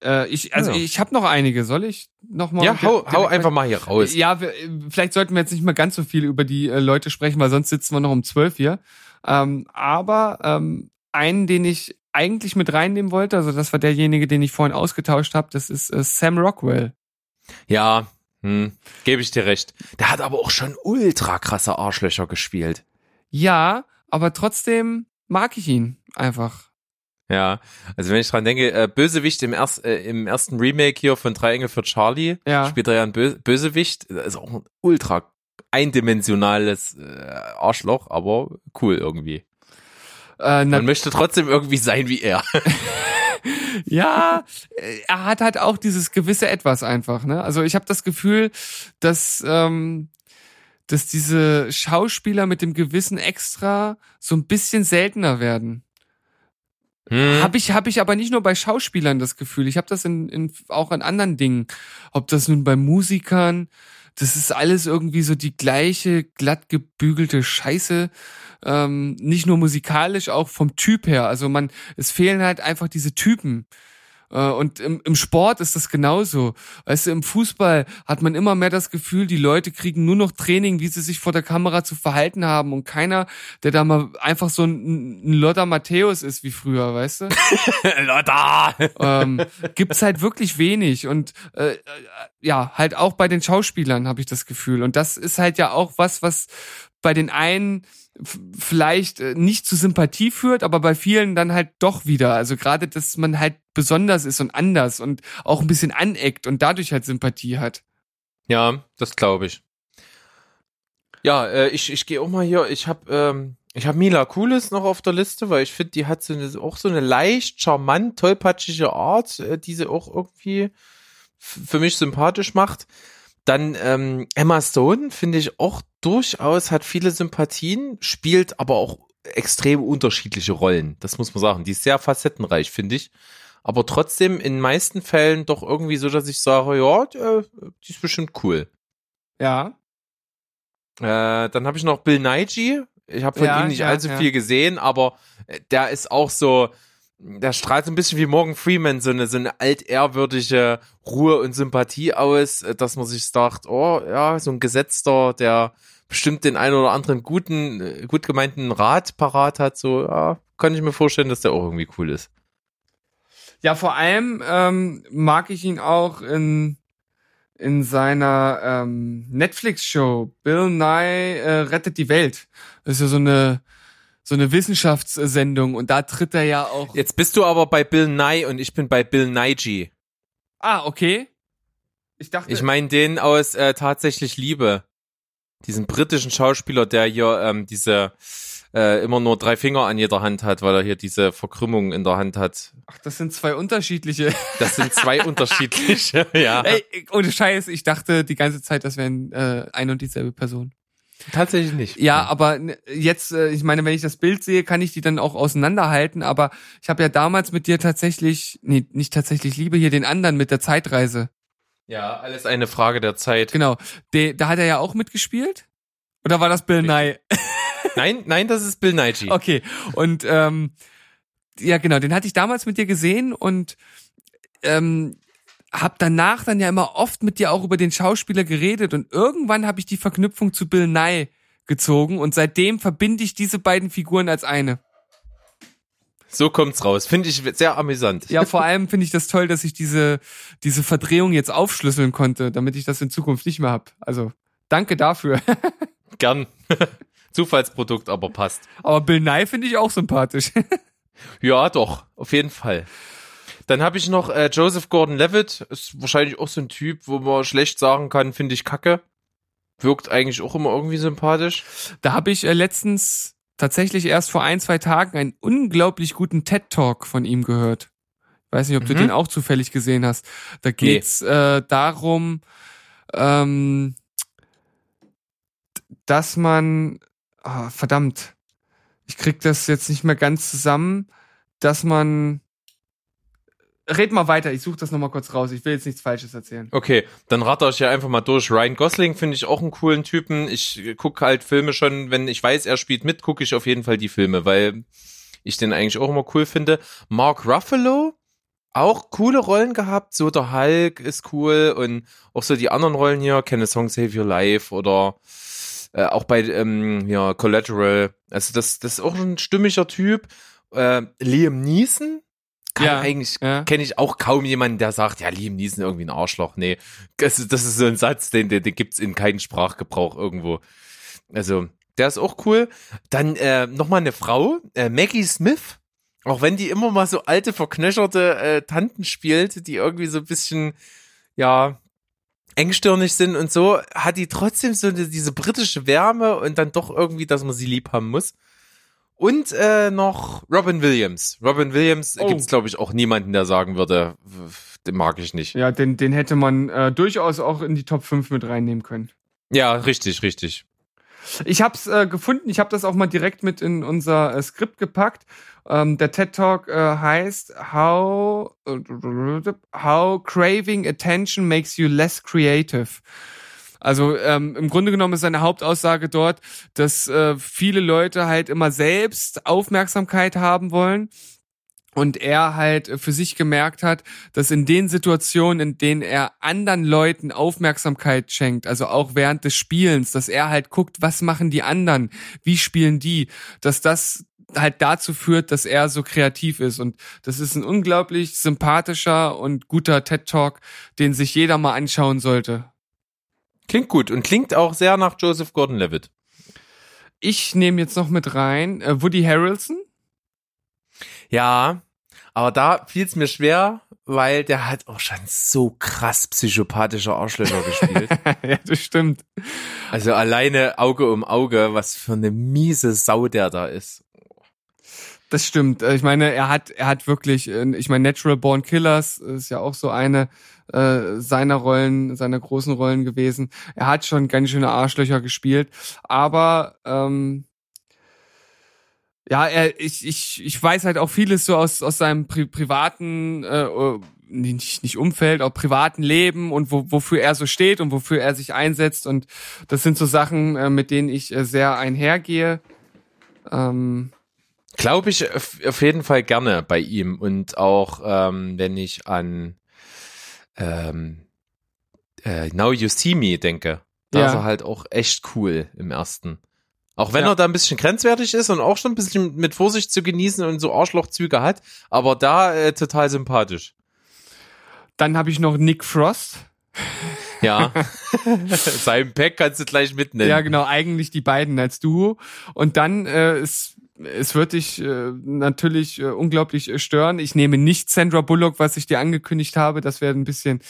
Äh, ich, also Ja. ich habe noch einige. Soll ich noch mal? Ja, hau, hau einfach mal hier raus. Ja, wir, vielleicht sollten wir jetzt nicht mehr ganz so viel über die äh, Leute sprechen, weil sonst sitzen wir noch um zwölf hier. Ähm, aber ähm, einen, den ich eigentlich mit reinnehmen wollte, also das war derjenige, den ich vorhin ausgetauscht habe, das ist äh, Sam Rockwell. Ja, hm, gebe ich dir recht. Der hat aber auch schon ultra krasse Arschlöcher gespielt. Ja, aber trotzdem mag ich ihn einfach. Ja, also wenn ich dran denke, äh, Bösewicht im, erst, äh, im ersten Remake hier von Drei Engel für Charlie, Ja. spielt er ja ein Bö Bösewicht. Das ist auch ein ultra eindimensionales äh, Arschloch, aber cool irgendwie. Äh, Man möchte trotzdem irgendwie sein wie er. [laughs] Ja, äh, er hat halt auch dieses gewisse Etwas einfach. Ne? Also ich habe das Gefühl, dass ähm, dass diese Schauspieler mit dem gewissen Extra so ein bisschen seltener werden. Hm. Habe ich, hab ich aber nicht nur bei Schauspielern das Gefühl. Ich habe das in, in, auch in anderen Dingen. Ob das nun bei Musikern, das ist alles irgendwie so die gleiche glatt gebügelte Scheiße. Ähm, nicht nur musikalisch, auch vom Typ her. Also man, es fehlen halt einfach diese Typen. Äh, Und im, im Sport ist das genauso. Weißt du, im Fußball hat man immer mehr das Gefühl, die Leute kriegen nur noch Training, wie sie sich vor der Kamera zu verhalten haben und keiner, der da mal einfach so ein, ein Lothar Matthäus ist wie früher, weißt du? [laughs] da. ähm, gibt's halt wirklich wenig und äh, äh, ja, halt auch bei den Schauspielern habe ich das Gefühl und das ist halt ja auch was, was bei den einen vielleicht äh, nicht zu Sympathie führt, aber bei vielen dann halt doch wieder. Also gerade, dass man halt besonders ist und anders und auch ein bisschen aneckt und dadurch halt Sympathie hat. Ja, das glaube ich. Ja, äh, ich, ich gehe auch mal hier, ich habe ähm, ich hab Mila Kulis noch auf der Liste, weil ich finde, die hat so eine, auch so eine leicht charmant, tollpatschige Art, äh, die sie auch irgendwie für mich sympathisch macht. Dann ähm, Emma Stone finde ich auch durchaus, hat viele Sympathien, spielt aber auch extrem unterschiedliche Rollen. Das muss man sagen. Die ist sehr facettenreich, finde ich. Aber trotzdem in meisten Fällen doch irgendwie so, dass ich sage, ja, äh, die ist bestimmt cool. Ja. Äh, dann habe ich noch Bill Nighy. Ich habe von Ja, ihm nicht ja, allzu ja. viel gesehen, aber äh, der ist auch so, der strahlt ein bisschen wie Morgan Freeman, so eine, so eine altehrwürdige Ruhe und Sympathie aus, äh, dass man sich sagt, oh ja, so ein Gesetzter, der bestimmt den einen oder anderen guten, äh, gut gemeinten Rat parat hat, so, ja, kann ich mir vorstellen, dass der auch irgendwie cool ist. Ja, vor allem ähm, mag ich ihn auch in in seiner ähm, Netflix-Show Bill Nye äh, rettet die Welt. Das ist ja so eine so eine Wissenschaftssendung und da tritt er ja auch. Jetzt bist du aber bei Bill Nye und ich bin bei Bill Nighy. Ah, okay. Ich dachte. Ich meine den aus äh, tatsächlich Liebe. Diesen britischen Schauspieler, der hier ähm, diese äh, immer nur drei Finger an jeder Hand hat, weil er hier diese Verkrümmung in der Hand hat. ach, das sind zwei unterschiedliche. Das sind zwei [laughs] unterschiedliche, ja. Ey, ohne Scheiß, ich dachte die ganze Zeit, das wären äh, ein und dieselbe Person. Tatsächlich nicht. Ja, aber jetzt, äh, ich meine, wenn ich das Bild sehe, kann ich die dann auch auseinanderhalten. Aber ich habe ja damals mit dir tatsächlich, nee, nicht tatsächlich Liebe, hier den anderen mit der Zeitreise. Ja, alles eine Frage der Zeit. Genau, de, da hat er ja auch mitgespielt. Oder war das Bill Nye? [laughs] Nein, nein, das ist Bill Nighy. Okay, und ähm, ja genau, den hatte ich damals mit dir gesehen und ähm, hab danach dann ja immer oft mit dir auch über den Schauspieler geredet und irgendwann habe ich die Verknüpfung zu Bill Nye gezogen und seitdem verbinde ich diese beiden Figuren als eine. So kommt's raus. Finde ich sehr amüsant. Ja, vor allem finde ich das toll, dass ich diese, diese Verdrehung jetzt aufschlüsseln konnte, damit ich das in Zukunft nicht mehr hab. Also, danke dafür. [laughs] Gern. [laughs] Zufallsprodukt, aber passt. Aber Bill Nye finde ich auch sympathisch. [laughs] Ja, doch, auf jeden Fall. Dann habe ich noch äh, Joseph Gordon-Levitt, ist wahrscheinlich auch so ein Typ, wo man schlecht sagen kann, finde ich kacke. Wirkt eigentlich auch immer irgendwie sympathisch. Da habe ich äh, letztens tatsächlich erst vor ein, zwei Tagen einen unglaublich guten TED-Talk von ihm gehört. Weiß nicht, ob du Mhm. den auch zufällig gesehen hast. Da geht's äh, darum, ähm, dass man, ah, verdammt, ich krieg das jetzt nicht mehr ganz zusammen, dass man. Red mal weiter, ich suche das nochmal kurz raus. Ich will jetzt nichts Falsches erzählen. Okay, dann ratter ich ja einfach mal durch. Ryan Gosling finde ich auch einen coolen Typen. Ich gucke halt Filme schon, wenn ich weiß, er spielt mit, gucke ich auf jeden Fall die Filme, weil ich den eigentlich auch immer cool finde. Mark Ruffalo, auch coole Rollen gehabt. So der Hulk ist cool und auch so die anderen Rollen hier, Can a Song Save Your Life oder äh, auch bei ähm, ja, Collateral. Also das, das ist auch ein stimmiger Typ. Äh, Liam Neeson kann Ja, eigentlich, ja. kenne ich auch kaum jemanden, der sagt, ja, Liam Neeson irgendwie ein Arschloch. Nee, das, ist- das ist so ein Satz, den, den, den gibt's in keinem Sprachgebrauch irgendwo. Also, der ist auch cool. Dann äh, nochmal eine Frau, äh, Maggie Smith. Auch wenn die immer mal so alte, verknöcherte äh, Tanten spielt, die irgendwie so ein bisschen, ja, engstirnig sind und so, hat die trotzdem so eine, diese britische Wärme und dann doch irgendwie, dass man sie lieb haben muss. Und äh, noch Robin Williams. Robin Williams Oh. gibt's glaube ich, auch niemanden, der sagen würde, den mag ich nicht. Ja, den, den hätte man äh, durchaus auch in die Top 5 mit reinnehmen können. Ja, richtig, richtig. Ich habe es äh, gefunden, ich habe das auch mal direkt mit in unser äh, Skript gepackt. Ähm, der TED Talk äh, heißt How, How Craving Attention Makes You Less Creative. Also ähm, im Grunde genommen ist seine Hauptaussage dort, dass äh, viele Leute halt immer selbst Aufmerksamkeit haben wollen. Und er halt für sich gemerkt hat, dass in den Situationen, in denen er anderen Leuten Aufmerksamkeit schenkt, also auch während des Spielens, dass er halt guckt, was machen die anderen, wie spielen die, dass das halt dazu führt, dass er so kreativ ist. Und das ist ein unglaublich sympathischer und guter TED Talk, den sich jeder mal anschauen sollte. Klingt gut und klingt auch sehr nach Joseph Gordon-Levitt. Ich nehme jetzt noch mit rein äh, Woody Harrelson. Ja, aber da fiel es mir schwer, weil der hat auch schon so krass psychopathische Arschlöcher gespielt. [laughs] ja, das stimmt. Also alleine Auge um Auge, was für eine miese Sau der da ist. Das stimmt. Äh, Ich meine, er hat, er hat wirklich, äh, ich meine, Natural Born Killers ist ja auch so eine äh, seiner Rollen, seiner großen Rollen gewesen. Er hat schon ganz schöne Arschlöcher gespielt, aber ähm, ja, er, ich, ich, ich weiß halt auch vieles so aus, aus seinem pri privaten, äh, äh, nicht, nicht Umfeld, auch privaten Leben und wo, wofür er so steht und wofür er sich einsetzt. Und das sind so Sachen, äh, mit denen ich äh, sehr einhergehe. Ähm, Glaube ich auf, jeden Fall gerne bei ihm und auch ähm, wenn ich an ähm, äh, Now You See Me denke, da Ja. ist er halt auch echt cool im ersten. Auch wenn Ja. er da ein bisschen grenzwertig ist und auch schon ein bisschen mit Vorsicht zu genießen und so Arschlochzüge hat, aber da äh, total sympathisch. dann habe ich noch Nick Frost. Ja. [laughs] [laughs] Sein Pack kannst du gleich mitnehmen. Ja, genau, eigentlich die beiden als Duo. Und dann äh, es, es wird dich äh, natürlich äh, unglaublich äh, stören. Ich nehme nicht Sandra Bullock, was ich dir angekündigt habe. Das wäre ein bisschen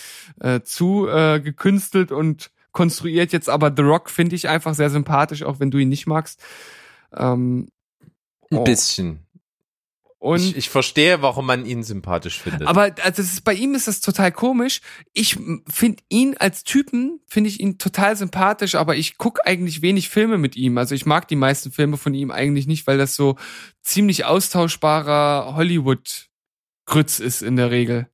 äh, zu äh, gekünstelt und konstruiert jetzt. Aber The Rock finde ich einfach sehr sympathisch, auch wenn du ihn nicht magst. Ähm, Ein oh. bisschen. Und ich, ich verstehe, warum man ihn sympathisch findet. Aber also ist, bei ihm ist das total komisch. Ich finde ihn als Typen, finde ich ihn total sympathisch, aber ich guck eigentlich wenig Filme mit ihm. Also ich mag die meisten Filme von ihm eigentlich nicht, weil das so ziemlich austauschbarer Hollywood-Grütz ist in der Regel.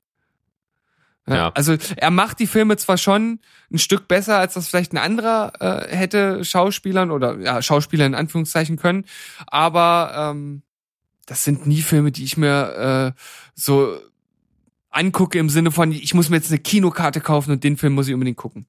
Ja. Also er macht die Filme zwar schon ein Stück besser, als das vielleicht ein anderer äh, hätte Schauspielern oder ja, Schauspieler in Anführungszeichen können, aber ähm, das sind nie Filme, die ich mir äh, so angucke im Sinne von, ich muss mir jetzt eine Kinokarte kaufen und den Film muss ich unbedingt gucken.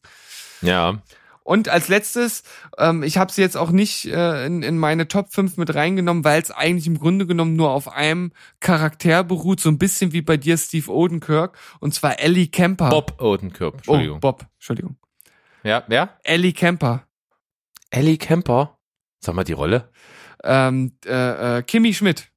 ja. Und als letztes, ähm, ich habe sie jetzt auch nicht äh, in, in meine Top 5 mit reingenommen, weil es eigentlich im Grunde genommen nur auf einem Charakter beruht, so ein bisschen wie bei dir Steve Odenkirk, und zwar Ellie Kemper. Bob Odenkirk, Entschuldigung. Oh, Bob, Entschuldigung. Ja, wer? Ellie Kemper. Ellie Kemper. Sag mal die Rolle. Ähm, äh, äh, Kimmy Schmidt.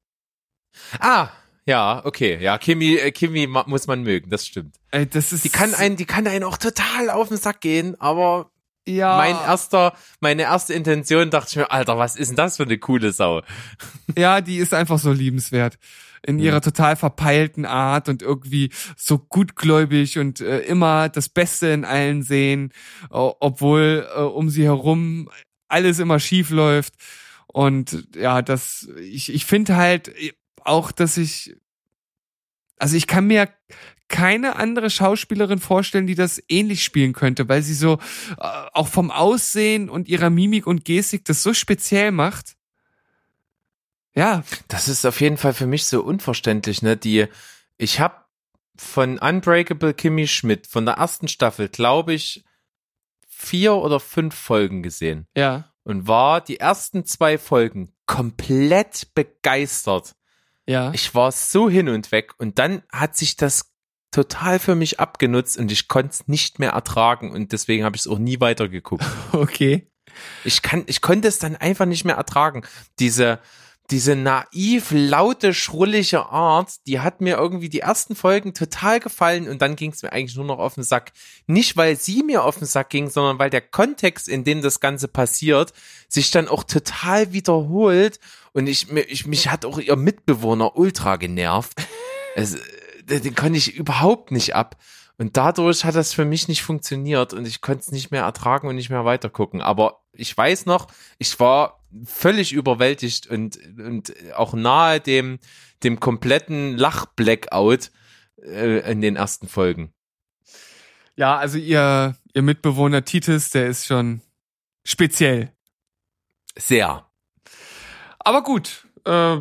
Ah, ja, okay. Ja, Kimi, äh, Kimi muss man mögen, das stimmt. Ey, das ist Die kann einen, die kann einen auch total auf den Sack gehen, aber ja, mein erster, meine erste Intention dachte ich mir, Alter, was ist denn das für eine coole Sau? [laughs] Ja, die ist einfach so liebenswert. In ihrer total verpeilten Art und irgendwie so gutgläubig und äh, immer das Beste in allen sehen, obwohl äh, um sie herum alles immer schief läuft. Und ja, das, ich, ich finde halt auch, dass ich Also ich kann mir keine andere Schauspielerin vorstellen, die das ähnlich spielen könnte, weil sie so äh, auch vom Aussehen und ihrer Mimik und Gestik das so speziell macht. Ja, Das ist auf jeden Fall für mich so unverständlich, ne? Die, ich habe von Unbreakable Kimmy Schmidt von der ersten Staffel, glaube ich, vier oder fünf Folgen gesehen ja, und war die ersten zwei Folgen komplett begeistert. Ja. Ich war so hin und weg und dann hat sich das total für mich abgenutzt und ich konnte es nicht mehr ertragen und deswegen habe ich es auch nie weitergeguckt. [laughs] Okay. Ich kann, ich konnte es dann einfach nicht mehr ertragen. Diese, diese naiv, laute, schrullige Art, die hat mir irgendwie die ersten Folgen total gefallen und dann ging es mir eigentlich nur noch auf den Sack. Nicht, weil sie mir auf den Sack ging, sondern weil der Kontext, in dem das Ganze passiert, sich dann auch total wiederholt und ich, ich mich hat auch ihr Mitbewohner ultra genervt. [laughs] Es, äh, den konnte ich überhaupt nicht ab. Und dadurch hat das für mich nicht funktioniert und ich konnte es nicht mehr ertragen und nicht mehr weitergucken. Aber ich weiß noch, ich war völlig überwältigt und, und auch nahe dem, dem kompletten Lach-Blackout äh, in den ersten Folgen. Ja, also ihr, ihr Mitbewohner Titus, der ist schon speziell. Sehr. Aber gut, äh,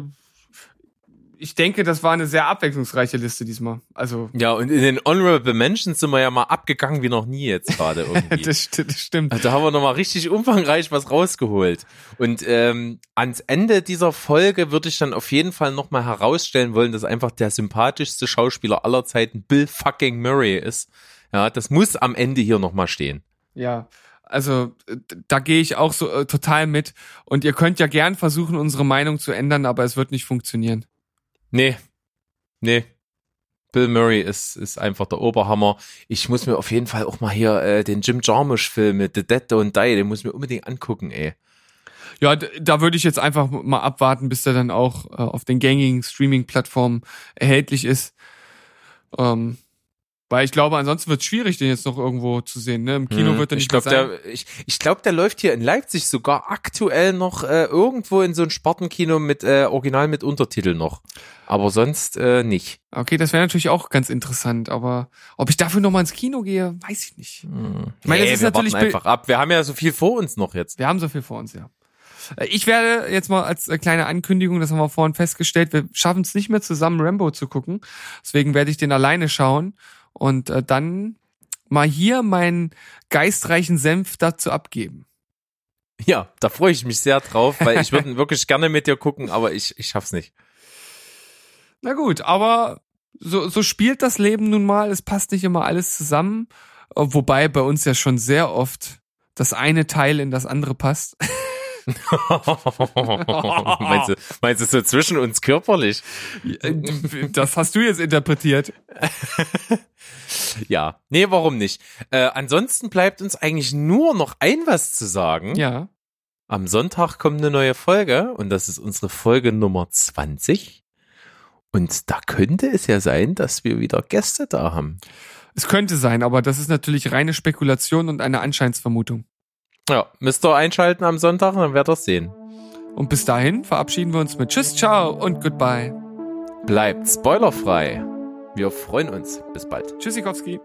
ich denke, das war eine sehr abwechslungsreiche Liste diesmal. Also, Ja, und in den Honorable Mentions sind wir ja mal abgegangen wie noch nie jetzt gerade [laughs] irgendwie. das, sti- das stimmt. Also da haben wir nochmal richtig umfangreich was rausgeholt. Und ähm, ans Ende dieser Folge würde ich dann auf jeden Fall nochmal herausstellen wollen, dass einfach der sympathischste Schauspieler aller Zeiten Bill fucking Murray ist. Ja, das muss am Ende hier nochmal stehen. Ja, also da gehe ich auch so äh, total mit. Und ihr könnt ja gern versuchen, unsere Meinung zu ändern, aber es wird nicht funktionieren. Nee, nee. Bill Murray ist, ist einfach der Oberhammer. Ich muss mir auf jeden Fall auch mal hier äh, den Jim Jarmusch-Film mit The Dead Don't Die, den muss ich mir unbedingt angucken, ey. Ja, da würde ich jetzt einfach mal abwarten, bis der dann auch äh, auf den gängigen Streaming-Plattformen erhältlich ist. Ähm, weil ich glaube, ansonsten wird es schwierig, den jetzt noch irgendwo zu sehen. Ne? Im Kino Hm, wird er ich nicht glaube, mehr sein. der, ich, ich glaube, der läuft hier in Leipzig sogar aktuell noch äh, irgendwo in so ein Spartenkino mit äh, Original mit Untertitel noch. Aber sonst äh, nicht. Okay, das wäre natürlich auch ganz interessant, aber ob ich dafür noch mal ins Kino gehe, weiß ich nicht. Ich meine, Nee, es ist wir natürlich einfach ab. Wir haben ja so viel vor uns noch jetzt. Wir haben so viel vor uns, ja. Äh, Ich werde jetzt mal als äh, kleine Ankündigung, das haben wir vorhin festgestellt, wir schaffen es nicht mehr zusammen Rambo zu gucken. Deswegen werde ich den alleine schauen und äh, dann mal hier meinen geistreichen Senf dazu abgeben. Ja, da freue ich mich sehr drauf, weil ich würde [laughs] wirklich gerne mit dir gucken, aber ich, ich schaff's nicht. Na gut, aber so, so spielt das Leben nun mal. Es passt nicht immer alles zusammen. Äh, Wobei bei uns ja schon sehr oft das eine Teil in das andere passt. [laughs] [laughs] meinst, du, meinst du so zwischen uns körperlich? Das hast du jetzt interpretiert. Ja. Nee, warum nicht? Äh, ansonsten bleibt uns eigentlich nur noch ein was zu sagen. Ja. Am Sonntag kommt eine neue Folge und das ist unsere Folge Nummer 20. Und da könnte es ja sein, dass wir wieder Gäste da haben. Es könnte sein, aber das ist natürlich reine Spekulation und eine Anscheinsvermutung. Ja, müsst ihr einschalten am Sonntag, dann werdet ihr sehen. Und bis dahin verabschieden wir uns mit Tschüss, ciao und Goodbye. Bleibt spoilerfrei. Wir freuen uns. Bis bald. Tschüssikowski.